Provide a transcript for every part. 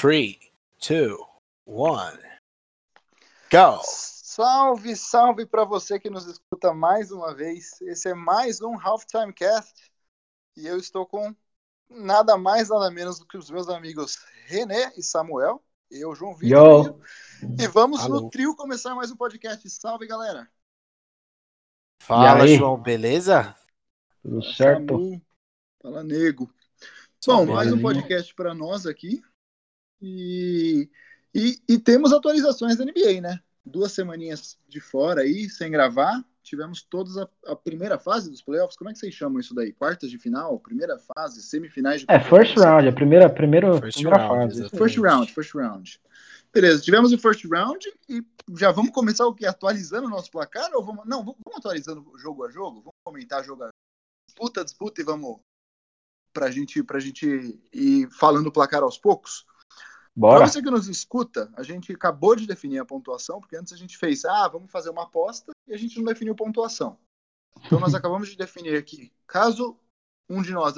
3, 2, 1. Go! Salve, salve para você que nos escuta mais uma vez. Esse é mais um Halftime Cast e eu estou com nada mais, nada menos do que os meus amigos René e Samuel. Eu, João Vitor. E vamos Alô. no trio começar mais um podcast. Salve, galera! Fala, João, beleza? Tudo certo? Samu, fala, nego. Bom, mais um podcast para nós aqui. E, e, e, temos atualizações da NBA, né? Duas semaninhas de fora aí, sem gravar. Tivemos todas a, a, primeira fase dos playoffs. Como é que vocês chamam isso daí? Quartas de final? Primeira fase? Semifinais de É, first round, a primeira, primeira, first primeira round, fase. Exatamente. First round, first round. Beleza, tivemos o first round e já vamos começar o que? Atualizando o nosso placar? Ou vamos. Não, vamos atualizando jogo a jogo? Vamos comentar jogo a disputa, disputa e vamos pra gente, pra gente ir falando o placar aos poucos? Bora. Pra você que nos escuta, a gente acabou de definir a pontuação, porque antes a gente fez, ah, vamos fazer uma aposta e a gente não definiu pontuação. Então nós acabamos de definir aqui, caso um de nós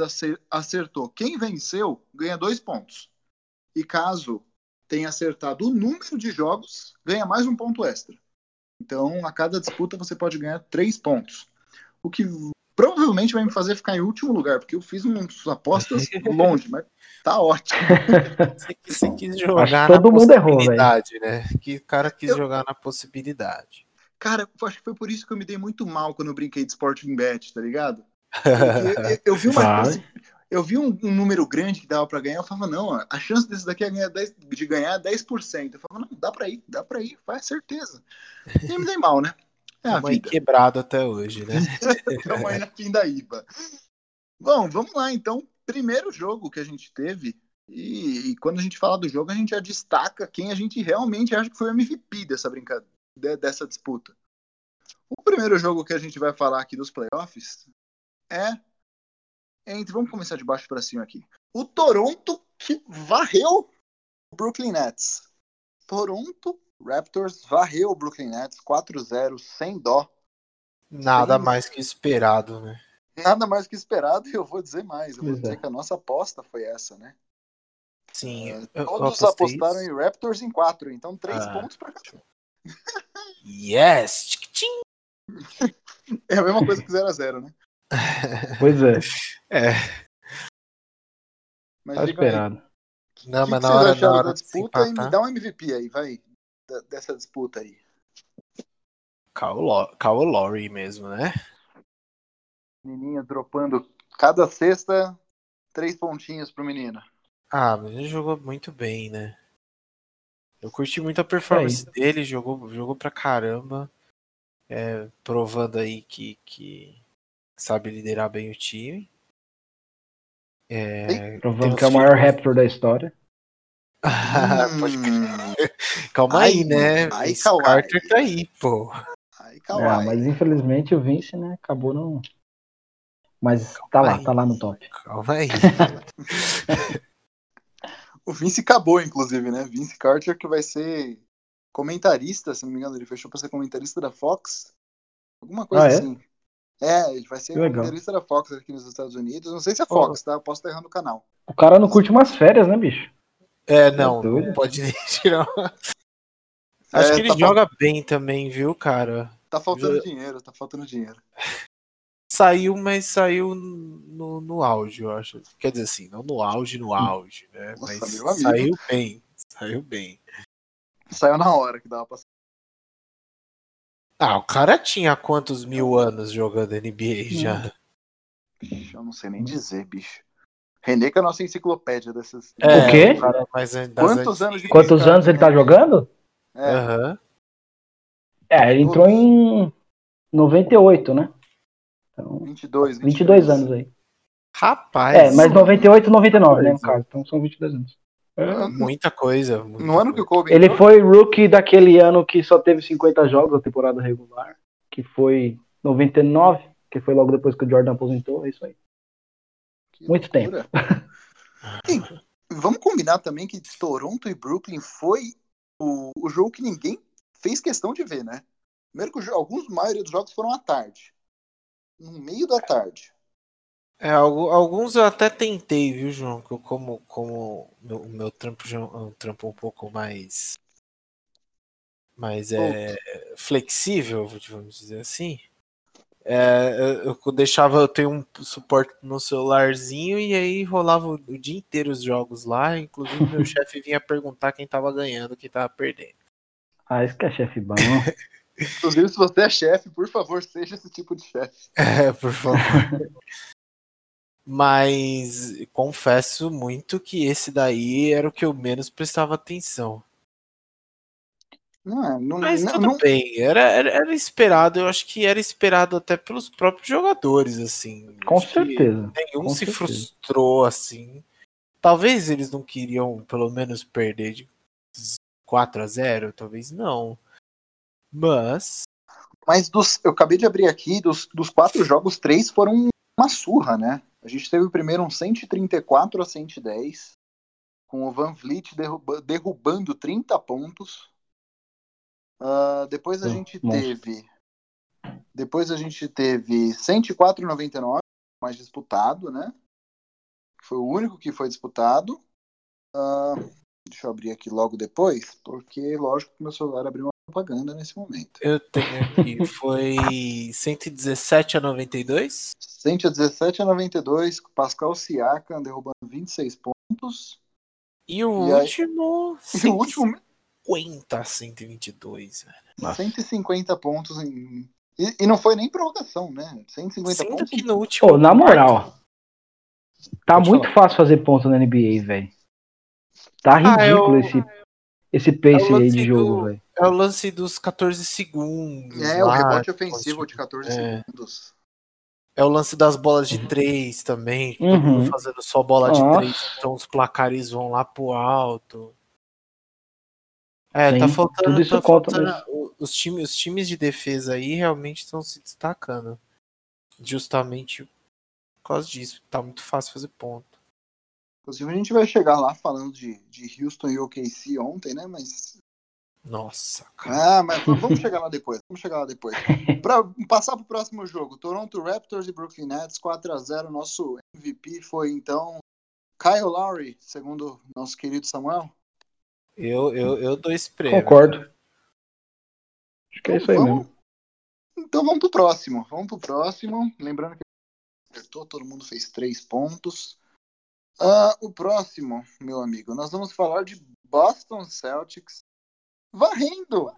acertou quem venceu, ganha dois pontos. E caso tenha acertado o número de jogos, ganha mais um ponto extra. Então, a cada disputa você pode ganhar três pontos. O que provavelmente vai me fazer ficar em último lugar, porque eu fiz umas apostas longe, mas tá ótimo. Você, você quis jogar na todo mundo possibilidade, errou, né? Que o cara quis eu... jogar na possibilidade. Cara, acho que foi por isso que eu me dei muito mal quando eu brinquei de Sporting Bet, tá ligado? Eu, eu, eu vi uma, eu vi um, um, número grande que dava para ganhar, eu falava, não, a chance desse daqui é ganhar 10, de ganhar é 10%. Eu falava, não, dá para ir, dá para ir, faz certeza. E me dei mal, né? É a vida. quebrado até hoje, né? Aí na pindaíba. Bom, vamos lá então. Primeiro jogo que a gente teve, e, e, quando a gente fala do jogo, a gente já destaca quem a gente realmente acha que foi o MVP dessa brincadeira, dessa disputa. O primeiro jogo que a gente vai falar aqui dos playoffs é entre. Vamos começar de baixo para cima aqui. O Toronto que varreu o Brooklyn Nets. Toronto Raptors varreu o Brooklyn Nets 4-0 sem dó. Nada sem... mais que esperado, né? Nada mais que esperado, e eu vou dizer mais. Eu vou dizer que a nossa aposta foi essa, né? Sim. Uh, todos apostaram isso. em Raptors em 4, então 3 ah. pontos para cada um. Yes! é a mesma coisa que 0x0, né? Pois é. É. Mas tá esperado. Aí, não, que mas que na hora, na hora da disputa e me dá um MVP aí, vai dessa disputa aí? Kyle Lowry mesmo, né? Menininha dropando cada sexta três pontinhos pro menino. Ah, mas ele jogou muito bem, né? Eu curti muito a performance é dele, jogou, jogou pra caramba. É, provando aí que, que sabe liderar bem o time. É, provando que é o maior Raptor da história. Pode Calma aí, aí né? Aí, Vince Carter tá aí, pô. Aí, é, mas infelizmente o Vince, né, acabou não. Mas calma tá lá, aí. tá lá no top. Calma aí. o Vince acabou, inclusive, né? Vince Carter que vai ser comentarista, se não me engano, ele fechou pra ser comentarista da Fox. Alguma coisa ah, é? assim. É, ele vai ser comentarista da Fox aqui nos Estados Unidos. Não sei se é Fox, oh. tá? Eu posso estar errando o canal. O cara não curte umas férias, né, bicho? É, não, não pode nem tirar. Acho é, que ele tá joga falt... bem também, viu, cara? Tá faltando dinheiro, tá faltando dinheiro. Saiu, mas saiu no, no auge, eu acho. Quer dizer assim, não no auge, no auge, né? Nossa, mas saiu bem. Saiu bem. Saiu na hora que dava pra Ah, o cara tinha quantos mil anos jogando NBA já? Eu não sei nem dizer, bicho. René que é a nossa enciclopédia dessas. É, o quê? Cara, Quantos anos, Quantos anos ele tá jogando? É. Uhum. é, ele entrou em 98, né? Então, 22, 22, 22 anos aí. Rapaz. É, mas 98 99, né, no caso. Então são 22 anos. É, muita coisa. Muita no ano que o Kobe Ele entrou? foi rookie daquele ano que só teve 50 jogos da temporada regular, que foi 99, que foi logo depois que o Jordan aposentou, é isso aí. Que Muito loucura. tempo. Sim, vamos combinar também que Toronto e Brooklyn foi o, o jogo que ninguém fez questão de ver, né? Primeiro que alguns, a maioria dos jogos foram à tarde. No meio da tarde. É, alguns eu até tentei, viu, João? Que eu como, como meu, meu trampo é um trampo um pouco mais. mais é, flexível, vamos dizer assim. É, eu deixava, eu tenho um suporte no celularzinho e aí rolava o, o dia inteiro os jogos lá. Inclusive, meu chefe vinha perguntar quem tava ganhando, quem tava perdendo. Ah, isso que é chefe bom. Inclusive, se você é chefe, por favor, seja esse tipo de chefe. É, por favor. Mas confesso muito que esse daí era o que eu menos prestava atenção. Não, é, não, Mas não, tudo não... bem, era, era, era, esperado, eu acho que era esperado até pelos próprios jogadores, assim. Com acho certeza. Nenhum com se certeza. frustrou, assim. Talvez eles não queriam, pelo menos, perder de 4 a 0 talvez não. Mas. Mas dos, eu acabei de abrir aqui, dos, dos quatro jogos, três foram uma surra, né? A gente teve o primeiro um 134 a 110, com o Van Vliet derruba, derrubando 30 pontos. Uh, depois a oh, gente teve. Depois a gente teve 104,99, mais disputado, né? Foi o único que foi disputado. Uh, deixa eu abrir aqui logo depois, porque lógico que meu celular abriu uma propaganda nesse momento. Eu tenho aqui, foi 117 a 92? 117 a 92, Pascal Siakam derrubando 26 pontos. E o e último. Aí, e o último 150 a 122, velho. Nossa. 150 pontos em. E, e, não foi nem provocação, né? 150 Sendo pontos. Que no último Pô, na moral. Tá Pode muito falar. fácil fazer ponto na NBA, velho. Tá ridículo ah, eu... esse, esse pace é aí de jogo, velho. É o lance dos 14 segundos. É, lá, o rebote ofensivo de 14 é. segundos. É o lance das bolas de três também. Uhum. Todo mundo fazendo só bola Nossa. de três, então os placares vão lá pro alto. É, Sim, tá faltando. Tudo isso tá faltando os, times, os times de defesa aí realmente estão se destacando. Justamente por causa disso. Tá muito fácil fazer ponto. Inclusive, a gente vai chegar lá falando de, de Houston e OKC ontem, né? Mas. Nossa, cara. Ah, mas vamos chegar lá depois. Vamos chegar lá depois. Para passar pro próximo jogo: Toronto Raptors e Brooklyn Nets 4 a 0 Nosso MVP foi então Kyle Lowry, segundo nosso querido Samuel. Eu, eu, eu dou esse prêmio. Concordo. Acho que é isso aí vamos, mesmo. Então vamos pro próximo. Vamos pro próximo. Lembrando que acertou, todo mundo fez três pontos. Uh, o próximo, meu amigo, nós vamos falar de Boston Celtics varrendo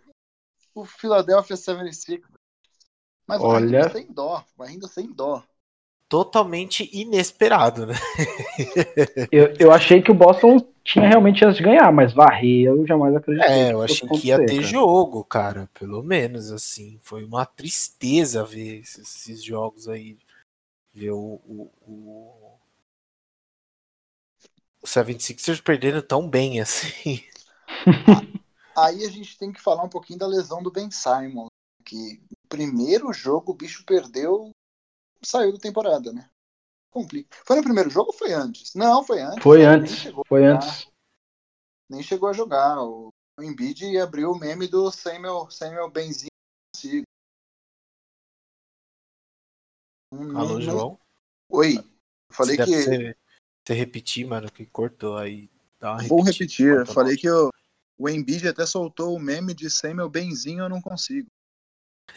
o Philadelphia 76. Mas Olha... sem dó, varrendo sem dó. Totalmente inesperado, né? eu, eu achei que o Boston tinha realmente chance de ganhar, mas varrer eu jamais acreditei. É, eu achei que ia ter cara. jogo, cara, pelo menos, assim. Foi uma tristeza ver esses, esses jogos aí. Ver o, o, o, o 76ers perdendo tão bem assim. Aí a gente tem que falar um pouquinho da lesão do Ben Simon. Que o primeiro jogo o bicho perdeu, saiu da temporada, né? Complica. Foi no primeiro jogo ou foi antes? Não, foi antes. Foi antes. Foi antes. Nem chegou a jogar. O Embiid abriu o meme do sem meu, sem meu benzinho consigo. Alô, João? Oi. Eu falei Se que. Você, você repetir, mano, que cortou aí. Vou repetir. Eu falei que eu, o Embiid até soltou o meme de sem meu benzinho eu não consigo.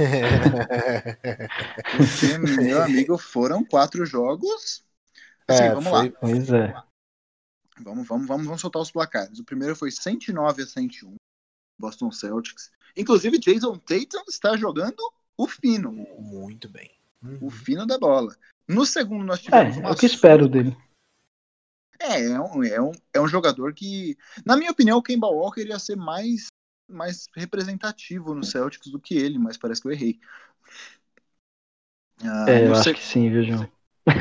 Porque, meu amigo, foram quatro jogos. Assim, é, vamos foi, lá. Pois é. Vamos, vamos, vamos, vamos soltar os placares. O primeiro foi 109 a 101, Boston Celtics. Inclusive, Jason Tatum está jogando o fino. Muito bem. Uhum. O fino da bola. No segundo, nós tivemos. É, é o que espero dele. É, é um, é, um, é um jogador que, na minha opinião, o Kemba Walker ia ser mais mais representativo no Celtics do que ele, mas parece que eu errei. Ah, é, eu acho que sim, viu, João?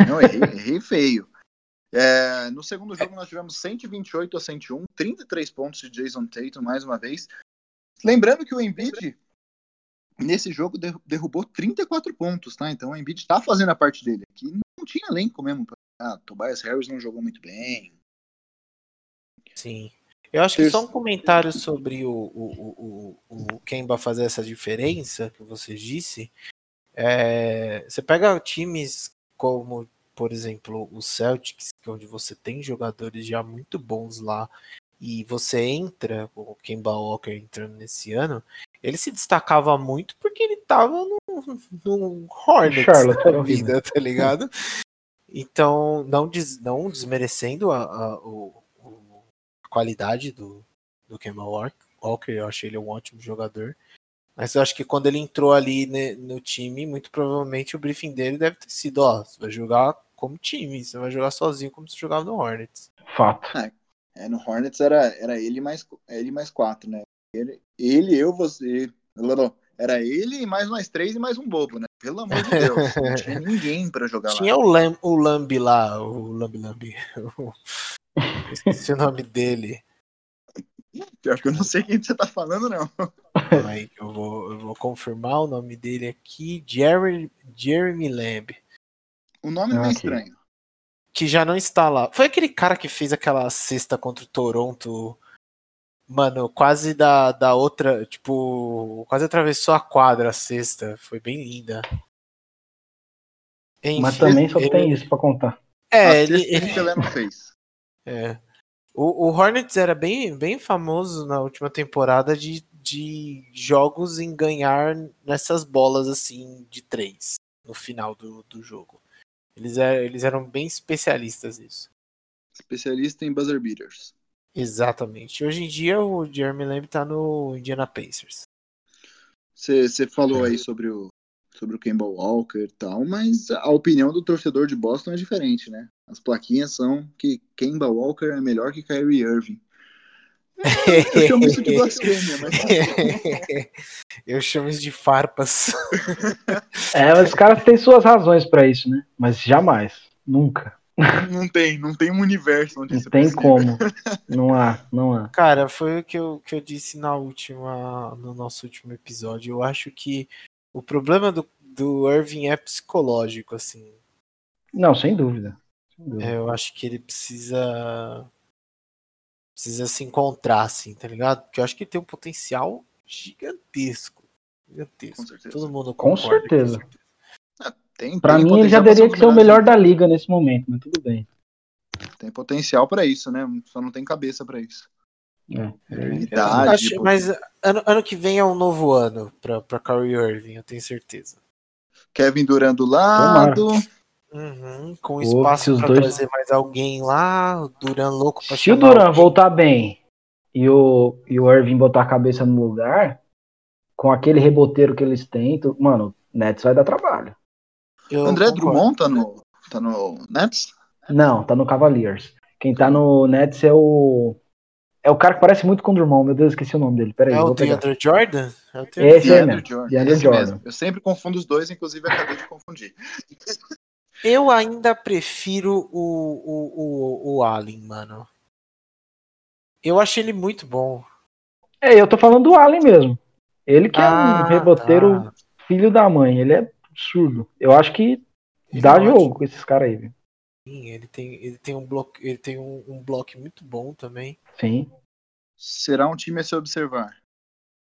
Não, errei, errei feio. É, no segundo jogo nós tivemos 128 a 101, 33 pontos de Jason Tatum mais uma vez. Lembrando que o Embiid nesse jogo derrubou 34 pontos, tá? Então o Embiid está fazendo a parte dele. Aqui não tinha elenco mesmo. Ah, Tobias Harris não jogou muito bem. Sim. Eu acho que só um comentário sobre o, o, o, o Kemba fazer essa diferença que você disse. É, você pega times como por exemplo, o Celtics, é onde você tem jogadores já muito bons lá, e você entra, o Kemba Walker entrando nesse ano, ele se destacava muito porque ele tava no, no Hornets Charlotte, da vida, tá ligado? Então, não, des, não desmerecendo a, a, o, qualidade do, do Kemba Walker, eu achei ele um ótimo jogador. Mas eu acho que quando ele entrou ali né, no time, muito provavelmente o briefing dele deve ter sido, ó, você vai jogar como time, você vai jogar sozinho como você jogava no Hornets. Fato. É, é, no Hornets era, era ele mais ele mais quatro, né? Ele, ele eu, você. Era ele e mais nós três e mais um bobo, né? Pelo amor de Deus. Não tinha ninguém pra jogar Tinha lá. o, Lam, o Lambi lá, o Lambi Lambi. Esqueci o nome dele. Pior que eu não sei quem você tá falando, não. Aí eu vou, eu vou confirmar o nome dele aqui. Jerry, Jeremy Lamb. O nome não é Ok. estranho. Que já não está lá. Foi aquele cara que fez aquela cesta contra o Toronto. Mano, quase da, da outra. Tipo, quase atravessou a quadra a cesta. Foi bem linda. Enfim, Mas também só ele- tem isso pra contar. É, a ele, ele- não fez. É. O, o Hornets era bem, bem famoso na última temporada de, de jogos em ganhar nessas bolas assim de três no final do, do jogo. Eles, é, eles eram bem especialistas nisso. Especialista em buzzer beaters. Exatamente. Hoje em dia o Jeremy Lamb tá no Indiana Pacers. Você você falou aí sobre o, sobre o Kemba Walker e tal, mas a opinião do torcedor de Boston é diferente, né? As plaquinhas são que Kemba Walker é melhor que Kyrie Irving. Eu chamo isso de blasfêmia, mas Eu chamo isso de farpas. É, mas os caras têm suas razões pra isso, né? Mas jamais. Nunca. não tem, não tem um universo onde Não isso é tem possível. como. Não há, não há. Cara, foi o que eu, que eu disse na última, no nosso último episódio. Eu acho que o problema do, do Irving é psicológico, assim. Não, sem dúvida. Sem dúvida. É, eu acho que ele precisa precisa se encontrar, assim, tá ligado? Porque eu acho que ele tem um potencial gigantesco. Gigantesco. Com certeza. Todo mundo Com concorda certeza. Tem, Pra tem mim, ele já teria que ser o melhor da liga nesse momento, mas tudo bem. Tem potencial pra isso, né? Só não tem cabeça pra isso. É. Eu Idade, acho- pô. mas ano, ano que vem é um novo ano pra, pra Kyrie Irving, eu tenho certeza. Kevin Durant do lado. Uhum, com Pô, espaço pra dois- trazer mais alguém lá, o Duran louco pra Se o Duran voltar bem e o, e o Irving botar a cabeça no lugar, com aquele reboteiro que eles têm, tu- mano, o Nets vai dar trabalho. Eu André concordo. Drummond tá no, tá no Nets? Não, tá no Cavaliers. Quem tá no Nets é o. É o cara que parece muito com o Drummond. Meu Deus, esqueci o nome dele. Peraí, É o. DeAndre Jordan? É o DeAndre mesmo, Jordan. Esse Jordan. mesmo. Eu sempre confundo os dois, inclusive acabei de confundir. Eu ainda prefiro o, o, o, o Allen, mano. Eu achei ele muito bom. É, eu tô falando do Allen mesmo. Ele que é Ah, um reboteiro tá. filho da mãe. Ele é absurdo. Eu acho que Ele dá é jogo com esses caras aí, viu? Sim, Ele tem, ele tem um bloco, ele tem um, um bloco muito bom também. Sim, Será um time a se observar.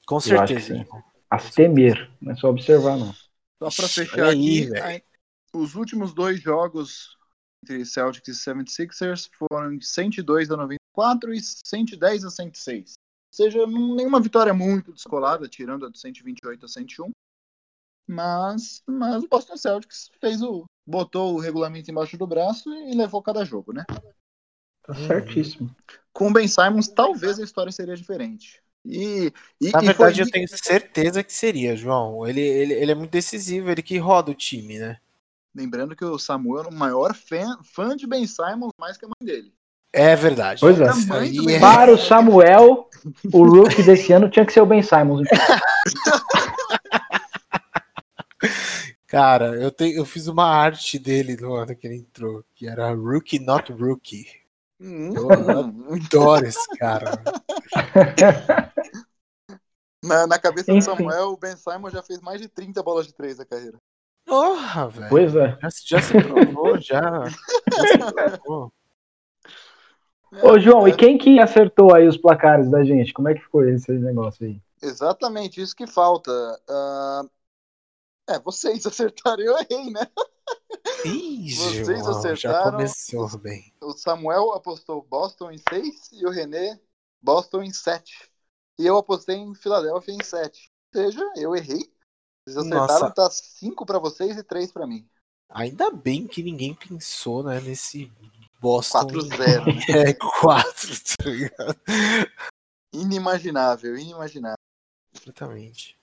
Com Eu acho que certeza. a se temer. Não é só observar, não. Só pra Ixi, fechar aí, aqui, aí, os últimos dois jogos entre Celtics e 76ers foram 102 a 94 e 110 a 106. Ou seja, nenhuma vitória muito descolada, tirando a de 128 a 101. Mas, mas o Boston Celtics fez o botou o regulamento embaixo do braço e levou cada jogo, né? Tá certíssimo. Com o Ben Simons, talvez a história seria diferente. E, e, Na e verdade, foi- eu tenho certeza que seria, João. Ele, ele, ele é muito decisivo, ele que roda o time, né? Lembrando que o Samuel é o maior fã, fã de Ben Simons, mais que a mãe dele. É verdade. Pois é. É- Para o Samuel, o rookie desse ano tinha que ser o Ben Simons. então. Cara, eu, tenho, eu fiz uma arte dele no ano que ele entrou, que era Rookie Not Rookie. Eu adoro esse cara. Na, na cabeça do Enfim. Samuel, o Ben Simon já fez mais de 30 bolas de três na carreira. Porra, velho. Pois é. Já, já se provou, já. já se provou. Ô, João, e quem que acertou aí os placares da gente? Como é que ficou esse negócio aí? Exatamente, isso que falta. Ah, é, vocês acertaram, eu errei, né? Ih, Vocês João, já acertaram. começou bem. O Samuel apostou Boston em 6 e o René Boston em 7. E eu apostei em Filadélfia em 7. Ou seja, eu errei. Vocês acertaram, Nossa. tá 5 pra vocês e 3 pra mim. Ainda bem que ninguém pensou, né, nesse Boston. 4-0, né? É, 4, tá ligado? Inimaginável, inimaginável. Exatamente.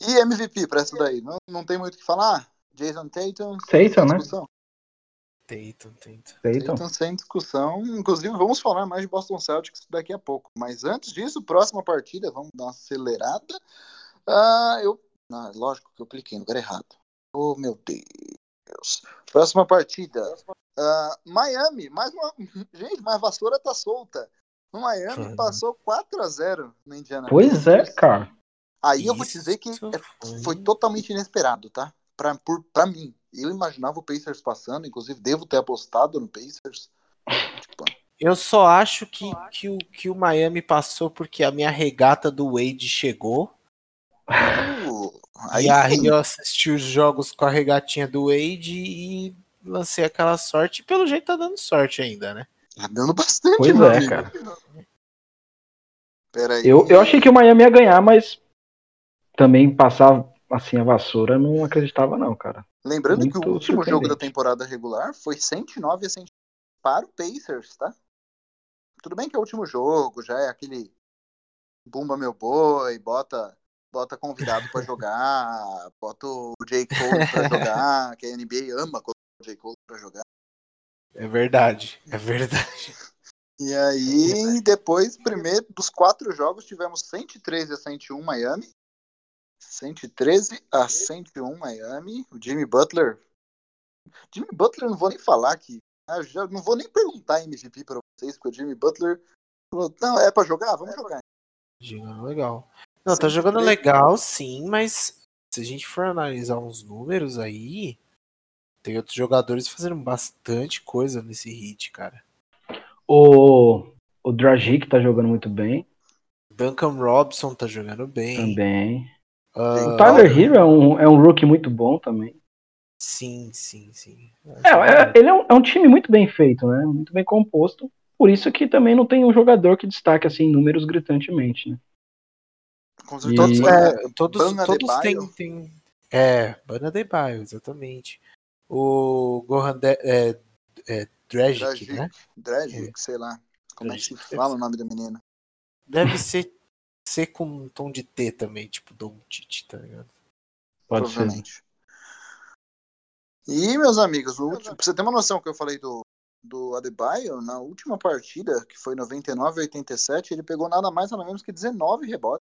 E MVP pra essa daí? Não, não tem muito o que falar? Jason Tatum? Tatum, sem né? discussão. Tatum, Tatum. Tatum. Sem discussão. Inclusive, vamos falar mais de Boston Celtics daqui a pouco. Mas antes disso, próxima partida, vamos dar uma acelerada. Ah, eu. Ah, lógico que eu cliquei no lugar errado. Oh, meu Deus. Próxima partida. Ah, Miami, mais uma. Gente, mas a vassoura tá solta. O Miami Caramba. passou 4x0 no Indiana. Pois é, cara. Aí eu vou te Isso dizer que é- foi- foi totalmente inesperado, tá? Pra mim. Eu imaginava o Pacers passando, inclusive devo ter apostado no Pacers. Tipo, Eu só acho que, que, o, que o Miami passou porque a minha regata do Wade chegou. uh, aí e aí eu assisti os jogos com a regatinha do Wade e lancei aquela sorte. E pelo jeito tá dando sorte ainda, né? Tá dando bastante, Pois é, amigo. cara. Pera aí. Eu, eu achei que o Miami ia ganhar, mas também passar assim a vassoura, não acreditava, não, cara. Lembrando que muito o último jogo da temporada regular foi 109 a 100 para o Pacers, tá? Tudo bem que é o último jogo, já é aquele bumba meu boi, bota bota convidado pra jogar, bota o J. Cole pra jogar, que a NBA ama colocar o J. Cole pra jogar. É verdade, é verdade. E aí, depois, primeiro dos quatro jogos, tivemos 113 a 101 Miami. 113 a 101 Miami. O Jimmy Butler. Jimmy Butler, eu não vou nem falar aqui. Ah, já não vou nem perguntar MVP pra vocês, porque o Jimmy Butler falou: não, é pra jogar? Vamos jogar. Jogando legal. Não, tá 113. jogando legal, sim, mas se a gente for analisar uns números aí, tem outros jogadores fazendo bastante coisa nesse hit, cara. O, o Dragic tá jogando muito bem Duncan Robson tá jogando bem. também. Ah, O Tyler Hero é um, é um rookie muito bom também. Sim, sim, sim. É, é- ele é um, é um time muito bem feito, né? Muito bem composto. Por isso que também não tem um jogador que destaque assim números gritantemente, né? Com E- é, todos, Bana todos têm, têm. É, Bana de Baio, exatamente. O Gohan de, é, é, Dragic, Dragic, né? Dragic, sei lá. Como é que se fala o nome da menina? Deve ser, ser com um tom de T também, tipo Doncic, tá ligado? Pode ser. E, meus amigos, o último, pra você ter uma noção que eu falei do, do Adebayo, na última partida, que foi 99 a 87, ele pegou nada mais nada menos que 19 rebotes.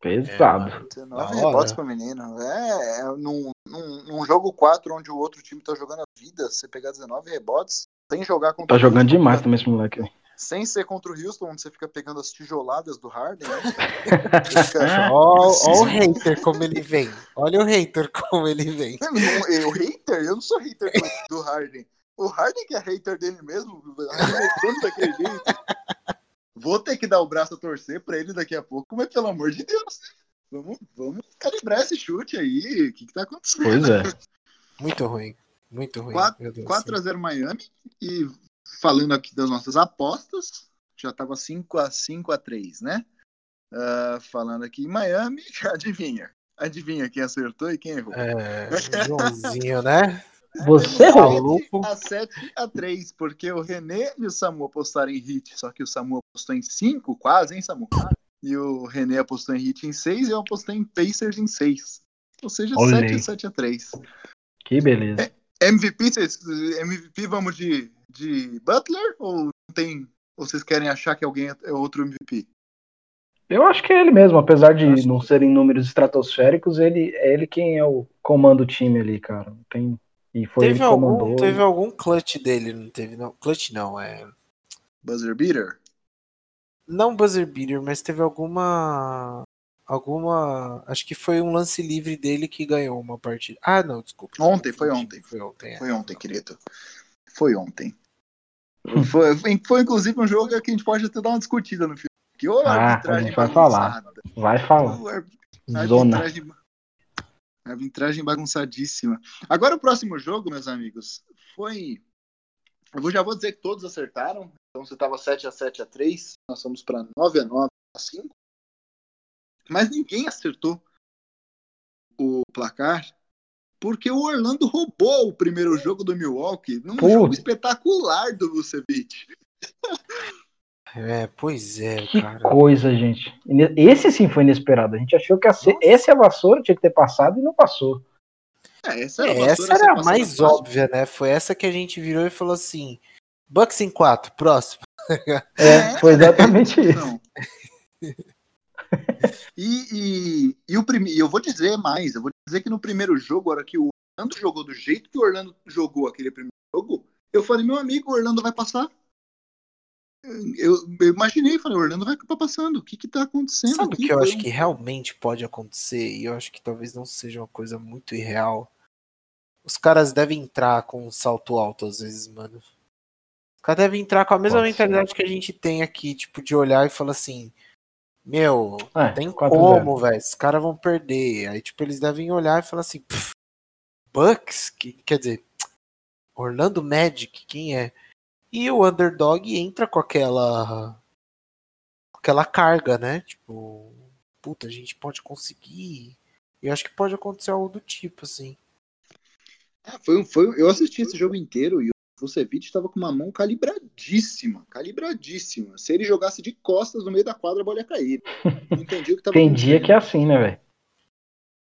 Pesado. 19 Da hora. rebotes pro menino. É, é num, num, num jogo 4 onde o outro time tá jogando a vida, você pegar 19 rebotes, sem jogar contra Tá jogando Houston, demais também esse moleque. Sem ser contra o Houston, onde você fica pegando as tijoladas do Harden, né? Ó o hater como ele vem. Olha o hater como ele vem. Não, eu hater? Eu não sou hater do, do Harden. O Harden que é hater dele mesmo, jeito. Vou ter que dar o braço a torcer pra ele daqui a pouco, mas pelo amor de Deus. Vamos, vamos calibrar esse chute aí. O que, que tá acontecendo? Pois é. Muito ruim. Muito ruim. Quatro- meu Deus. 4x0 Miami. E falando aqui das nossas apostas, já tava 5x5x3, né? Ah, falando aqui em Miami, adivinha? Adivinha quem acertou e quem errou? É, Joãozinho, né? Você errou. A 7 a 3, porque o René e o Samu apostaram em hit, só que o Samu apostou em 5, quase, hein, Samu? E o René apostou em hit em 6 e eu apostei em Pacers em 6. Ou seja, Olha 7 aí. a 7 a 3. Que beleza. MVP, MVP vamos de, de Butler ou não tem. Ou vocês querem achar que alguém é outro MVP? Eu acho que é ele mesmo, apesar de Acho não serem números estratosféricos, ele é ele quem é o comando do time ali, cara. Tem e foi Teve algum, comandou. teve algum clutch dele, não teve? Não, clutch não, é. Buzzer beater? Não buzzer beater, mas teve alguma. Alguma. Acho que foi um lance livre dele que ganhou uma partida. Ah, não, desculpa. Ontem, foi ontem. Foi ontem. é. Foi ontem, querido. Foi ontem. Foi, foi, foi, inclusive um jogo que a gente pode até dar uma discutida no filme. Que ô, Ah, arbitragem a gente vai falar. Vai falar. Zona. arbitragem- Arbitragem bagunçadíssima. Agora o próximo jogo, meus amigos, foi. Eu já vou dizer que todos acertaram. Então você estava 7 a 7 a 3 nós fomos para 9 a 9 a 5 Mas ninguém acertou o placar porque o Orlando roubou o primeiro jogo do Milwaukee num Pô. jogo espetacular do Vucevic. É, pois é, que cara. coisa, gente. Esse sim foi inesperado. A gente achou que ser, esse a vassoura tinha que ter passado e não passou. É, essa era, a, essa era a mais óbvia, né? Foi essa que a gente virou e falou assim: Bucks em 4, próximo. É, foi exatamente isso. e, e, e, o primeiro, eu vou dizer mais, eu vou dizer que no primeiro jogo, a hora que o Orlando jogou do jeito que o Orlando jogou aquele primeiro jogo, eu falei, meu amigo, o Orlando vai passar. Eu, eu imaginei, falei, o Orlando vai acabar passando. O que que tá acontecendo? Sabe o que eu acho que realmente pode acontecer, e eu acho que talvez não seja uma coisa muito irreal. Os caras devem entrar com um salto alto às vezes, mano. Os caras devem entrar com a mesma Pode mentalidade que a gente tem aqui, tipo, de olhar e falar assim: Meu, é, tem como, velho, os caras vão perder. Aí, tipo, eles devem olhar e falar assim: Bucks? Que, quer dizer, Orlando Magic, quem é? E o underdog entra com aquela. aquela carga, né? Tipo, puta, a gente pode conseguir. E acho que pode acontecer algo do tipo, assim. É, foi, foi, eu assisti esse jogo inteiro e o Vucevic estava com uma mão calibradíssima, calibradíssima. Se ele jogasse de costas no meio da quadra, a bola ia cair. Não entendi o que tava Tem dia que é assim, né, velho?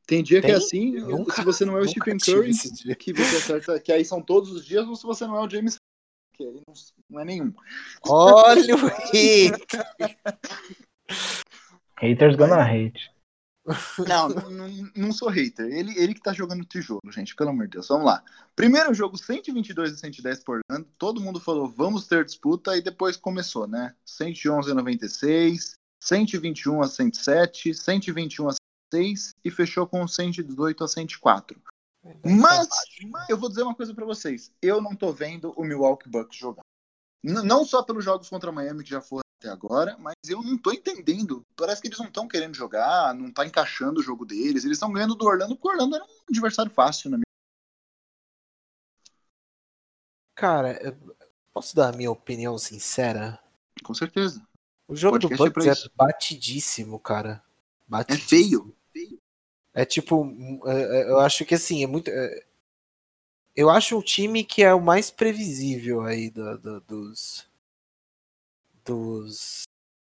Tem dia Tem? que é assim, nunca, se você não é o Stephen Curry, que você acerta, que aí são todos os dias, ou se você não é o James que aí não, não é nenhum. Olha o hate! Haters gonna hate. Não, não, não, sou hater. Ele, ele que tá jogando tijolo, gente. Pelo amor de Deus. Vamos lá. Primeiro jogo, 122 e 110 por ano. Todo mundo falou, vamos ter disputa. E depois começou, né? 111 a 96, 121 a 107, 121 a 106 e fechou com 118 a 104. Mas eu vou dizer uma coisa para vocês. Eu não tô vendo o Milwaukee Bucks jogar. N não só pelos jogos contra Miami que já foram até agora, mas eu não tô entendendo. Parece que eles não estão querendo jogar, não tá encaixando o jogo deles. Eles estão ganhando do Orlando, porque o Orlando era um adversário fácil na minha. Cara, posso dar a minha opinião sincera? Com certeza. O jogo do Bucks é, é batidíssimo, cara. Batidíssimo. É feio. É tipo, é, é, eu acho que assim, é muito. Eu acho o time que é o mais previsível aí do, do, dos. Dos.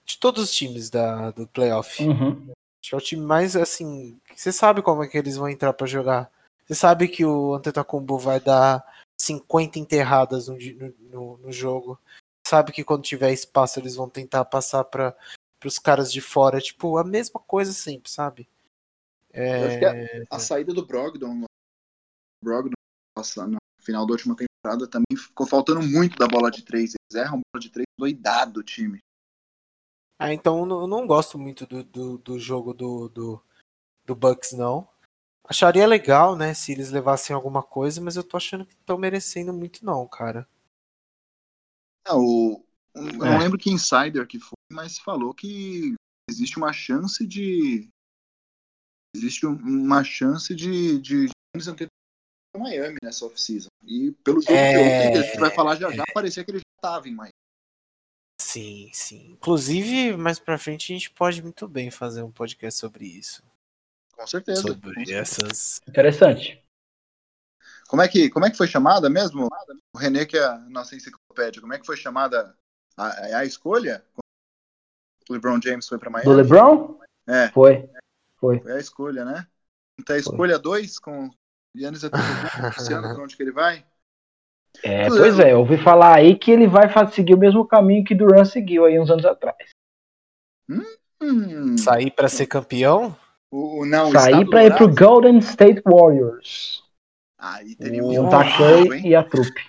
de todos os times da, do playoff. Uhum. Acho que é o time mais assim. Você sabe como é que eles vão entrar para jogar. Você sabe que o Antetokounmpo vai dar 50 enterradas no, no, no jogo. Sabe que quando tiver espaço eles vão tentar passar para os caras de fora. Tipo, a mesma coisa sempre, sabe? É... Eu acho que a, é, a, saída do Brogdon, Brogdon no final da última temporada também ficou faltando muito da bola de três. Eles erram bola de três doidado o time. Ah, então eu não gosto muito do, do, do jogo do, do, do Bucks, não. Acharia legal, né, se eles levassem alguma coisa, mas eu tô achando que estão merecendo muito, não, cara. Não, o, eu não é. lembro que insider que foi, mas falou que existe uma chance de existe uma chance de, de, de Miami nessa off-season. E pelo jogo é... de ontem, que a gente vai falar já já, parecia que ele já estava em Miami. Sim, sim. Inclusive, mais pra frente a gente pode muito bem fazer um podcast sobre isso. Com certeza. Sobre com essas. Interessante. Como é, que, como é que foi chamada mesmo? O René, que é a nossa enciclopédia, como é que foi chamada a, a escolha? O LeBron James foi para Miami? Do LeBron? É. Foi. Foi. Foi a escolha, né? Então a escolha 2 com Yannis Antetokounmpo, pra onde que ele vai? É, pois é, eu ouvi falar aí que ele vai seguir o mesmo caminho que Duran seguiu aí uns anos atrás. Hum, Sair para ser campeão? O, não, Sair para ir pro Golden State Warriors. Aí teria um Juntar Curry e a trupe.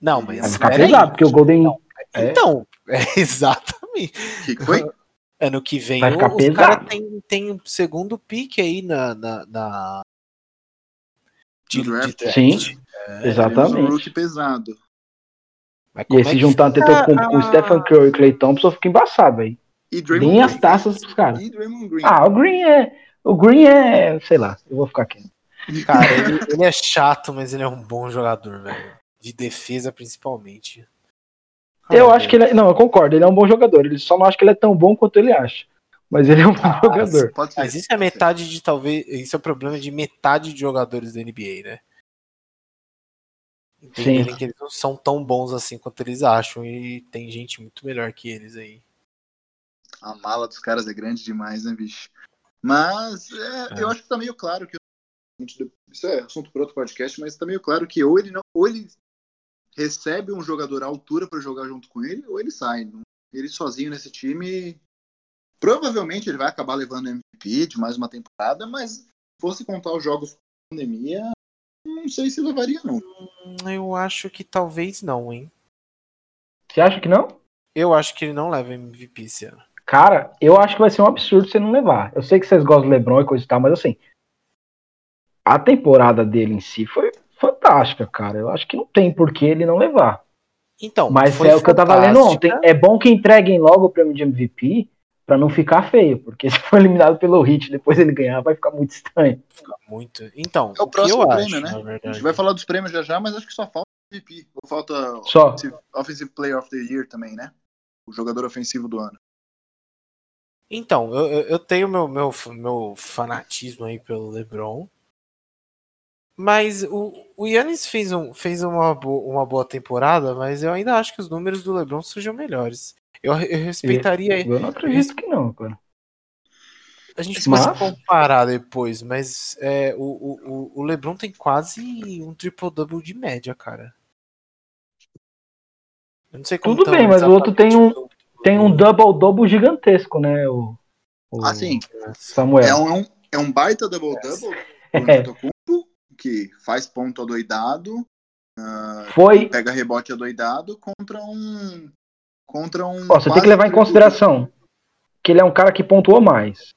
Não, mas. Vai ficar pesado, porque o Golden. Não. É. Então, é exatamente. O que foi? Ano que vem Vai ficar os caras tem, tem um segundo pique aí na. na, na... De, draft. Sim, é, exatamente. Um pesado. e aí, se é juntar fica... com, com o Stephen Curry e o Clay Thompson, fica embaçado aí. E Nem as taças pros caras. Ah, o Green é. O Green é, sei lá, eu vou ficar aqui. Cara, ele, ele é chato, mas ele é um bom jogador, velho. De defesa, principalmente. eu acho que ele é, Não, eu concordo, ele é um bom jogador. Ele só não acho que ele é tão bom quanto ele acha. Mas ele é um bom ah, jogador. Mas isso é metade de talvez. Isso é o problema de metade de jogadores da NBA, né? Entenderem que eles não são tão bons assim quanto eles acham. E tem gente muito melhor que eles aí. A mala dos caras é grande demais, né, bicho? Mas é, é. eu acho que tá meio claro que. Isso é assunto para outro podcast, mas tá meio claro que ou ele não. Ou ele recebe um jogador à altura para jogar junto com ele, ou ele sai. Ele sozinho nesse time Provavelmente ele vai acabar levando MVP de mais uma temporada, mas se fosse contar os jogos com pandemia, não sei se levaria, não. Hum, eu acho que talvez não, hein? Você acha que não? Eu acho que ele não leva MVP esse ano. Cara, eu acho que vai ser um absurdo você não levar. Eu sei que vocês gostam do LeBron e coisa e tal, mas assim, a temporada dele em si foi fantástica, cara. Eu acho que não tem por que ele não levar. Então, mas é o que eu tava lendo ontem. É bom que entreguem logo o prêmio de MVP, para não ficar feio, porque se for eliminado pelo Hit depois ele ganhar, vai ficar muito estranho. Fica muito. Então, é o próximo prêmio, acho, né? A gente vai falar dos prêmios já já, mas acho que só falta MVP. Ou falta só. Offensive, offensive Player of the Year também, né? O jogador ofensivo do ano. Então, eu, eu tenho meu, meu, meu fanatismo aí pelo LeBron. Mas o, o Yannis fez, um, fez uma, bo uma boa temporada, mas eu ainda acho que os números do LeBron sejam melhores. Eu, eu respeitaria. Eu não acredito que não, cara. A gente mas... pode comparar depois, mas é, o, o, o LeBron tem quase um triple-double de média, cara. Eu não sei como Tudo bem, mas o outro tem um, tem um double-double gigantesco, né? O, o assim, Samuel. É um, é um baita double-double é. que faz ponto adoidado, uh, Foi... pega rebote adoidado contra um contra um. Ó, você tem que levar em consideração que ele é um cara que pontuou mais.